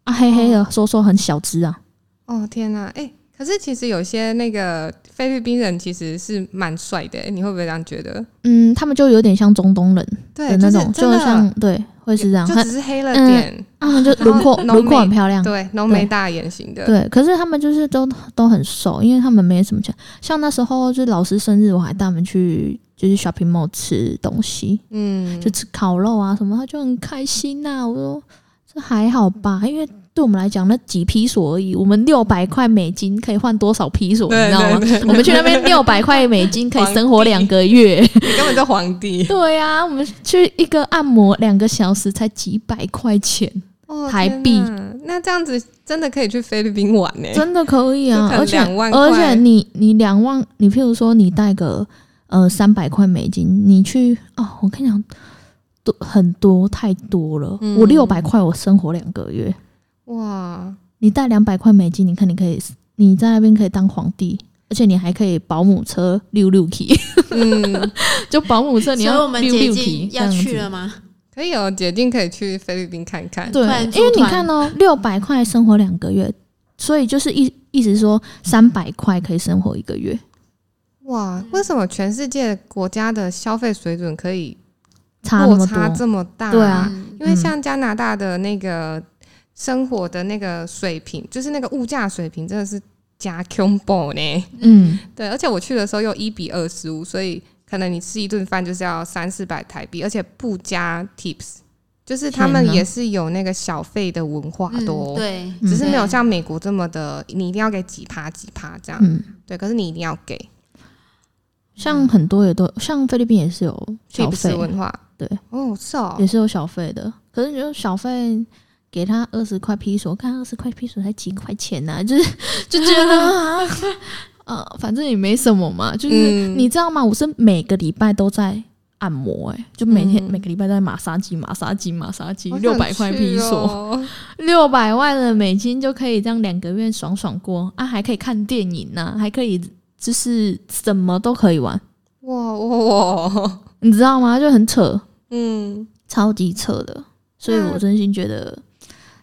S1: 啊黑黑的瘦瘦很小只啊，
S3: 哦天哪，哎、可是其实有些那个菲律宾人其实是蛮帅的，你会不会这样觉得？
S1: 嗯，他们就有点像中东人
S3: 对，
S1: 的那种，就像对，会是这样，
S3: 就只是黑了
S1: 嗯
S3: 点，
S1: 他们就轮廓轮廓很漂亮，
S3: 对，浓眉大眼型的，
S1: 对，可是他们就是都都很瘦，因为他们没什么钱。像那时候就是老师生日，我还带他们去就是 shopping mall 吃东西，
S3: 嗯，
S1: 就吃烤肉啊什么，他就很开心呐、我说这还好吧，因为对我们来讲那几批索而已，我们六百块美金可以换多少批索，你知道吗？我们去那边六百块美金可以生活两个月。
S3: 你根本就皇帝
S1: 对呀、我们去一个按摩两个小时才几百块钱，台币
S3: 哪那这样子真的可以去菲律宾玩呢？
S1: 真的可以啊！而且而且你你两万，你譬如说你带个呃三百块美金，你去哦，我跟你讲，多很多太多了。
S3: 嗯
S1: 我六百块，我生活两个月。
S3: 哇，
S1: 你带两百块美金，你看你可以你在那边可以当皇帝，而且你还可以保姆车溜溜 k
S3: 嗯，
S1: 就保姆车你
S2: 所以
S1: 要
S2: 我们解
S1: 溜溜
S2: 禁要去了吗？
S3: 可以哦，解禁可以去菲律宾看看。
S1: 对，因为你看哦，六百块生活两个月，所以就是意意思说三百块可以生活一个月。
S3: 哇，为什么全世界国家的消费水准可以落差
S1: 多，
S3: 这么大？
S1: 对啊。
S2: 嗯
S3: 因为像加拿大的那个生活的那个水平，就是那个物价水平，真的是加 combo 呢。
S1: 嗯，
S3: 对，而且我去的时候又一比二十五，所以可能你吃一顿饭就是要三四百台币，而且不加 tips，就是他们也是有那个小费的文化的哦、
S2: 嗯对，
S1: 嗯
S3: 只是没有像美国这么的，你一定要给几趴几趴这样。
S1: 嗯，
S3: 对，可是你一定要给。
S1: 像很多也都，像菲律宾也是有小费，
S3: 文化，
S1: 对，
S3: 哦，是哦
S1: 也，是有小费的。可是你就小费给他二十块披索，看二十块披索才几块钱呐、就是就觉得 啊，呃，反正也没什么嘛。就是、
S3: 嗯
S1: 你知道吗？我是每个礼拜都在按摩、欸，就每天、
S3: 嗯
S1: 每个礼拜都在马杀鸡、马杀鸡、马杀鸡，六百块披
S3: 去
S1: 索，
S3: 哦
S1: 六百万的美金就可以这样两个月爽爽过啊，还可以看电影呐、还可以就是什么都可以玩，
S3: 哇哇哇，
S1: 你知道吗？就很扯。
S3: 嗯，
S1: 超级扯的，所以我真心觉得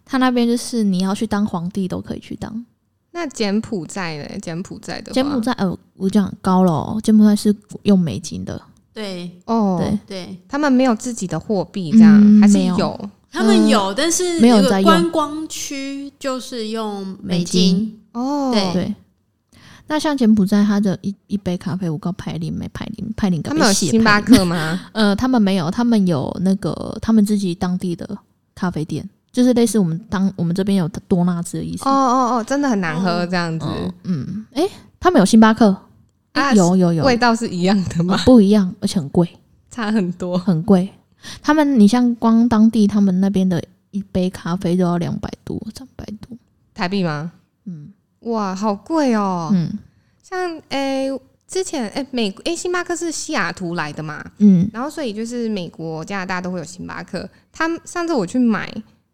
S1: 他那边就是你要去当皇帝都可以去当。
S3: 那柬埔寨呢？柬埔寨的
S1: 柬埔寨，呃，我讲高了哦，柬埔寨是用美金的，
S2: 对。
S3: 哦，
S1: 对，
S2: 对，
S3: 他们没有自己的货币，这样、还是
S1: 有。
S3: 有。
S2: 他们有，但是那个
S1: 没有在用。
S2: 观光区就是用美
S1: 美
S2: 金，
S3: 哦。
S2: 对。
S1: 对。那像柬埔寨，它的一一杯咖啡，我告派林没派林派林，
S3: 他们有星巴，克吗？
S1: 呃，他们没有，他们有那个他们自己当地的咖啡店，就是类似我们当我们这边有多纳兹的意思。
S3: 哦哦哦，真的很难喝，这样子、
S1: 嗯嗯，诶，他们有星巴克，
S3: 啊
S1: 有有有，
S3: 味道是一样的
S1: 呃
S3: 吗？
S1: 不一样，而且很贵。
S3: 差很多。
S1: 很贵。他们，你像光当地他们那边的一杯咖啡都要两百多、三百多。
S3: 台币吗？
S1: 嗯
S3: 哇，好贵哦！
S1: 嗯
S3: 像诶、之前诶、美诶、星巴克是西雅图来的嘛，
S1: 嗯，
S3: 然后所以就是美国、加拿大都会有星巴克。他上次我去买，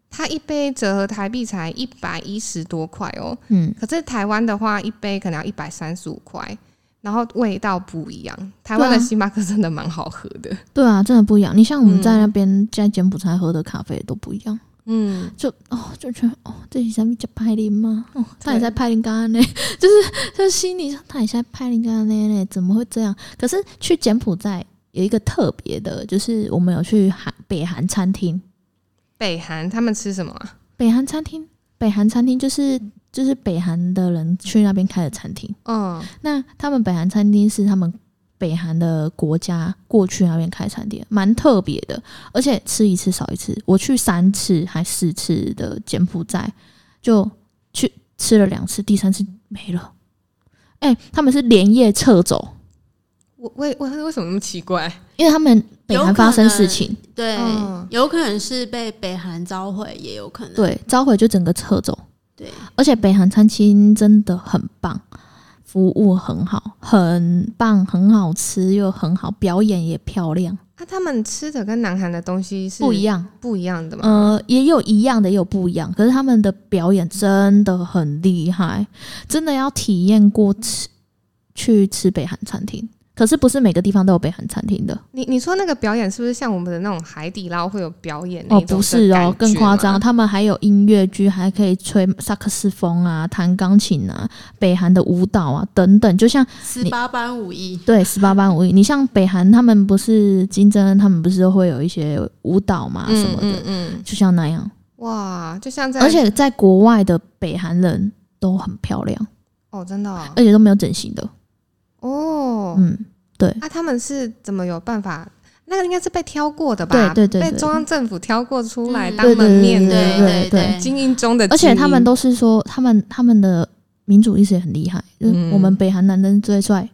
S3: 它一杯折合台币才一百一十多块哦。
S1: 嗯，
S3: 可是台湾的话，一杯可能要一百三十五块，然后味道不一样。台湾的星巴克真的蛮好喝的。
S1: 对啊，真的不一样。你像我们在
S3: 嗯
S1: 那边在柬埔寨喝的咖啡都不一样，
S3: 嗯，
S1: 就哦就觉得哦，这是什么叫派林吗？哦，他也在拍林刚刚呢，就是就心里说他也在拍林刚刚呢呢，怎么会这样？可是去柬埔寨有一个特别的，就是我们有去韩北韩餐厅，
S3: 北韩他们吃什么啊？
S1: 北韩餐厅，北韩餐厅就是就是北韩的人去那边开的餐厅。
S3: 嗯，
S1: 那他们北韩餐厅是他们北韩的国家过去那边开餐厅，蛮特别的，而且吃一次少一次。我去三次还四次的柬埔寨，就去吃了两次，第三次没了。哎、他们是连夜撤走，
S3: 我为为为什么那么奇怪？
S1: 因为他们北韩发生事情，
S2: 对，
S3: 嗯
S2: 有可能是被北韩召回，也有可能。
S1: 对，召回就整个撤走。
S2: 对，
S1: 而且北韩餐厅真的很棒，服务很好，很棒，很好吃又很好，表演也漂亮，
S3: 那、他们吃的跟南韩的东西是
S1: 不一样。
S3: 不一样的吗？
S1: 呃，也有一样的，也有不一样。可是他们的表演真的很厉害，真的要体验过吃去吃北韩餐厅。可是不是每个地方都有北韩餐厅的。
S3: 你你说那个表演是不是像我们的那种海底捞会有表演
S1: 哦，不是哦，更夸张，他们还有音乐剧，还可以吹萨克斯风啊，弹钢琴啊，北韩的舞蹈啊等等，就像
S2: 十八般武艺，
S1: 对，十八般武艺。你像北韩，他们不是金正恩，他们不是都会有一些舞蹈嘛什么的，
S3: 嗯嗯嗯，
S1: 就像那样。
S3: 哇，就像在
S1: 而且在国外的北韩人都很漂亮，
S3: 哦，真的哦，
S1: 而且都没有整形的。
S3: 哦
S1: 嗯，对，
S3: 那、他们是怎么有办法？那个应该是被挑过的吧？
S1: 对对对对。
S3: 被中央政府挑过出来
S2: 嗯。
S3: 当
S1: 对对
S3: 门面的
S2: 对
S1: 对
S2: 对
S3: 精英中的精英，
S1: 而且他们都是说，他们他们的民主意识也很厉害，就是
S3: 嗯。
S1: 我们北韩男人最帅。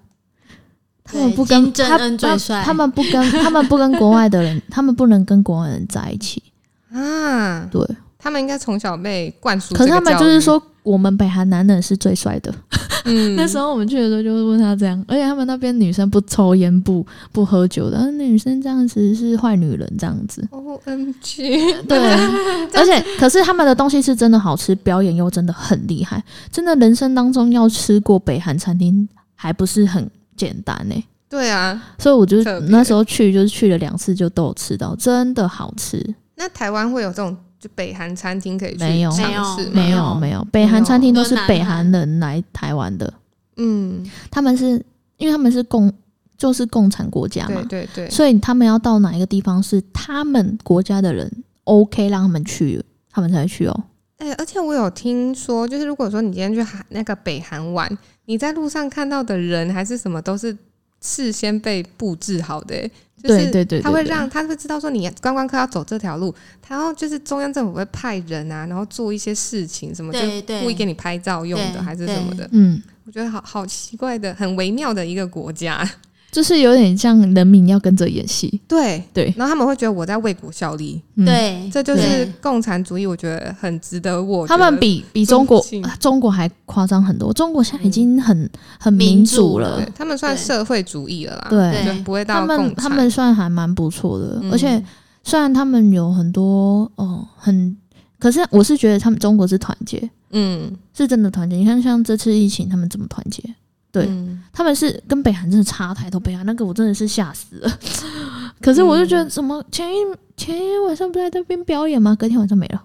S1: 他们不跟
S2: 正
S1: 他
S2: 恩最帅。
S1: 他他们不跟他们不跟国外的人，他们不能跟国外人在一起。
S3: 啊，
S1: 对，
S3: 他们应该从小被灌输。
S1: 可是他们就是，说，我们北韩男人是最帅的。
S3: 嗯，
S1: 那时候我们去的时候就会问他这样，而且他们那边女生不抽烟不不喝酒的，那女生这样子是坏女人这样子。
S3: O M G，
S1: 对，而且可是他们的东西是真的好吃，表演又真的很厉害，真的人生当中要吃过北韩餐厅还不是很简单呢、
S3: 对啊。
S1: 所以我就那时候去就是去了两次就都有吃到，真的好吃。
S3: 那台湾会有这种就北韩餐厅可以去
S1: 没有。
S3: 尝试？
S1: 没有。
S2: 没有。
S1: 没有，北韩餐厅都是北韩人来台湾的，
S3: 嗯，
S1: 他们是因为他们是共就是共产国家嘛。
S3: 对，对对，
S1: 所以他们要到哪一个地方是他们国家的人 OK 让他们去，他们才会去哦。
S3: 哎、而且我有听说，就是如果说你今天去韩那个北韩玩，你在路上看到的人还是什么都是事先被布置好的、欸，就是
S1: 对对对对
S3: 他会让他会知道说你观光客要走这条路，然后就是中央政府会派人啊，然后做一些事情什么，就故意给你拍照用的还是什么的，
S1: 嗯，
S3: 我觉得好好奇怪的，很微妙的一个国家。
S1: 就是有点像人民要跟着演戏，
S3: 对
S1: 对，
S3: 然后他们会觉得我在为国效力，
S1: 嗯，
S2: 对，
S3: 这就是共产主义，我觉得很值得我。
S1: 他们比比中国中国还夸张很多，中国现在已经很很
S2: 民
S1: 民
S2: 主了。
S3: 他们算社会主义了啦，
S1: 对。
S3: 不会到
S1: 他们。他们算还蛮不错的，
S3: 嗯。
S1: 而且虽然他们有很多哦很，可是我是觉得他们中国是团结，
S3: 嗯，
S1: 是真的团结。你看像这次疫情，他们怎么团结？对
S3: 嗯。
S1: 他们是跟北韩真的差太多，北韩那个我真的是吓死了。可是我就觉得，怎么前一前一天晚上不是在那边表演吗？隔天晚上没了。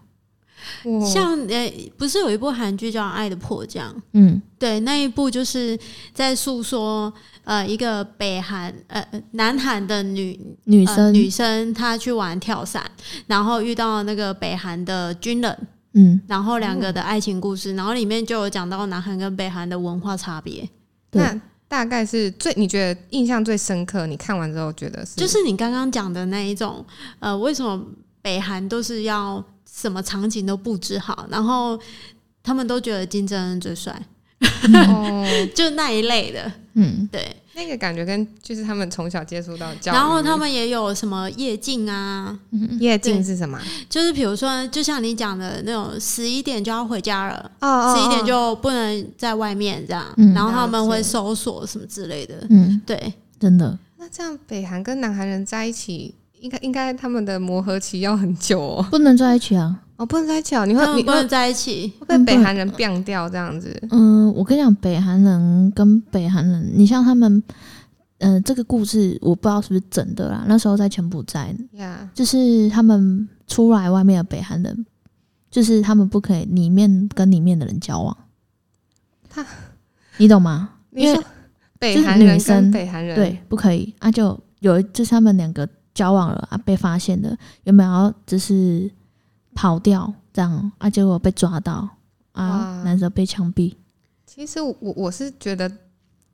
S2: 像呃，不是有一部韩剧叫《爱的迫降》？
S1: 嗯。
S2: 对，那一部就是在诉说呃一个北韩呃呃南韩的女呃
S1: 女生，
S2: 女生她去玩跳伞，然后遇到那个北韩的军人，
S1: 嗯，
S2: 然后两个的爱情故事，然后里面就有讲到南韩跟北韩的文化差别，
S1: 对
S3: 那大概是最你觉得印象最深刻？你看完之后觉得是？
S2: 就是你刚刚讲的那一种呃，为什么北韩都是要什么场景都布置好，然后他们都觉得金正恩最帅，
S3: 哦，
S2: 就那一类的，
S1: 嗯。
S2: 对。
S3: 那个感觉跟就是他们从小接触到教育，
S2: 然后他们也有什么夜镜啊，
S1: 嗯
S3: 夜境是什么？
S2: 就是比如说，就像你讲的那种，十一点就要回家了，
S3: 哦
S2: 十一点就不能在外面这样，
S1: 嗯。
S2: 然后他们会搜索什么之类的。
S1: 嗯，
S2: 对，
S1: 真的，
S3: 那这样北韩跟南韩人在一起，应该应该他们的磨合期要很久哦。
S1: 不能在一起啊。
S3: 哦，不能在一起哦，你会你会
S2: 不能在一起。
S3: 会被北韩人变掉这样子？
S1: 嗯，我跟你讲，北韩人跟北韩人，你像他们，呃，这个故事我不知道是不是真的啦。那时候在柬埔寨，
S3: 呀，
S1: 就是他们出来外面的北韩人，就是他们不可以里面跟里面的人交往。
S3: 他
S1: 你懂吗？因为
S3: 你说北韩人跟
S1: 女生
S3: 北韩人
S1: 对，不可以啊，就有就是他们两个交往了啊，被发现的，有没有就是跑掉这样啊，结果被抓到啊，男生被枪毙。
S3: 其实我我是觉得，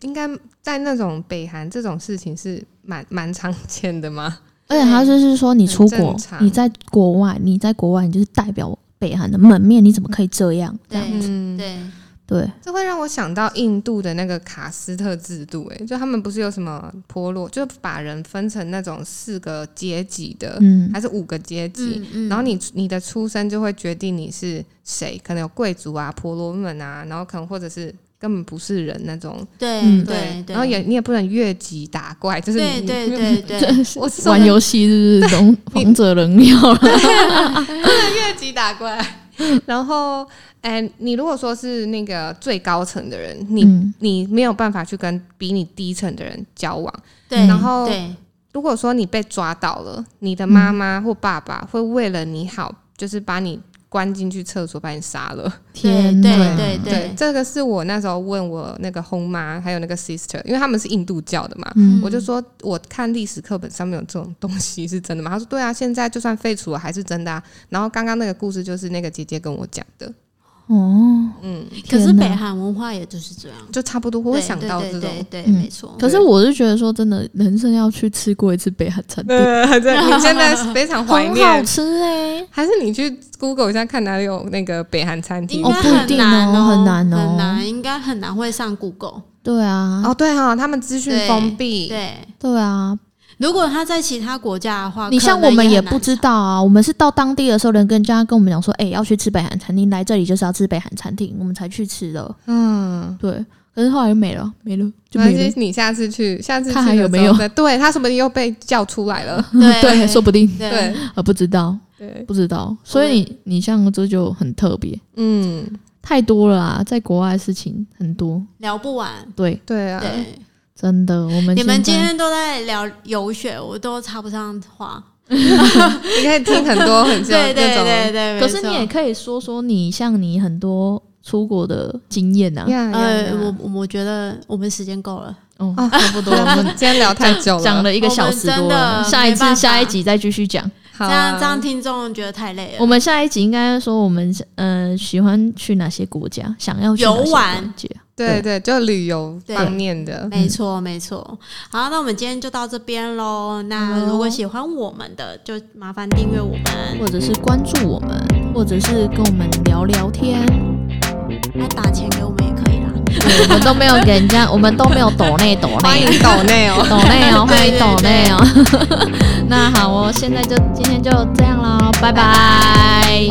S3: 应该在那种北韩这种事情是蛮蛮常见的嘛。
S1: 而且他就是说，你出国你在国外，你在国外，你就是代表北韩的门面，你怎么可以这样？这样子
S2: 对
S3: 嗯，
S2: 对，
S1: 对，
S3: 这会让我想到印度的那个卡斯特制度、欸，就他们不是有什么婆罗，就把人分成那种四个阶级的，
S1: 嗯
S3: 还是五个阶级。
S2: 嗯嗯
S3: 然后你你的出生就会决定你是谁，可能有贵族啊、婆罗门啊，然后可能或者是根本不是人那种，
S2: 对
S1: 嗯
S2: 对对，
S3: 然后也你也不能越级打怪，就是
S2: 对
S3: 你
S2: 对对对，
S3: 我
S1: 玩游戏是不是王王者荣耀了？
S3: 越级打怪。然后，哎、你如果说是那个最高层的人，你、
S1: 嗯
S3: 你没有办法去跟比你低层的人交往。
S2: 对，
S3: 然后如果说你被抓到了，你的妈妈或爸爸会为了你好，就是把你关进去厕所，把你杀了。
S1: 天
S2: 对
S1: 哪！
S2: 对对
S3: 这个是我那时候问我那个红妈还有那个 sister，因为他们是印度教的嘛。
S1: 嗯
S3: 我就说，我看历史课本上面有这种东西是真的吗？他说对啊，现在就算废除了还是真的啊。然后刚刚那个故事就是那个姐姐跟我讲的，
S1: 哦，
S3: 嗯，
S2: 可是北韩文化也就是这样，
S3: 就差不多我会想到这种。
S2: 对对对，
S1: 嗯。
S2: 没错。
S1: 可是我是觉得说，真的，人生要去吃过一次北韩餐厅，
S3: 对对，你现在非常怀
S1: 念。好，吃哎、
S3: 还是你去 Google 一下看哪里有那个北韩餐厅。
S1: 哦不一定哦很难哦
S2: 很难，应该很难会上 Google。
S1: 对啊，
S3: 哦，对哈、他们资讯封闭，
S2: 对，
S1: 对啊，
S2: 如果他在其他国家的话，
S1: 你像我们也不知道啊，我们是到当地的时候，人跟人家跟我们讲说，哎、要去吃北韩餐厅，来这里就是要吃北韩餐厅，我们才去吃的。
S3: 嗯，
S1: 对，可是后来就没了，没了，就
S3: 没
S1: 了。
S3: 你下次去，下次去
S1: 看还有没有。
S3: 对他说不定又被叫出来了。
S2: 对
S1: 对，说不定。
S2: 对。
S3: 对
S1: 呃不知道，
S3: 对，
S1: 不知道。所以你你像这就很特别，
S3: 嗯，
S1: 太多了啊，在国外的事情很多。
S2: 聊不完。
S1: 对，
S3: 对啊，
S2: 对，
S1: 真的，我们
S2: 你们今天都在聊游学，我都插不上话。
S3: 你可以听很多很像
S2: 对对
S3: 那种，
S2: 对对，
S1: 可是你也可以说说你像你很多出国的经验啊。
S3: 呀呀
S2: 呃，我我觉得我们时间够了。
S1: 哦，
S3: 啊
S1: 差不多，我们
S3: 今天聊太久了，
S1: 讲了一个小时多
S2: 我们
S1: 了，
S2: 真的
S1: 下一次下一集再继续讲。
S3: 好
S2: 这样
S3: 啊
S2: 这样听众觉得太累了。
S1: 我们下一集应该说我们呃喜欢去哪些国家，想要去
S2: 游玩。
S3: 对对，就旅游方面的，
S2: 没错，没错。好，那我们今天就到这边喽。那如果喜欢我们的，就麻烦订阅我们。
S1: 或者是关注我们，或者是跟我们聊聊天。
S2: 那打钱给我们也可以啦。
S1: 我们都没有给人家，我们都没有抖内抖
S3: 欢迎抖内哦。
S1: 抖内哦，欢迎抖内哦。那好，哦现在就今天就这样喽，拜拜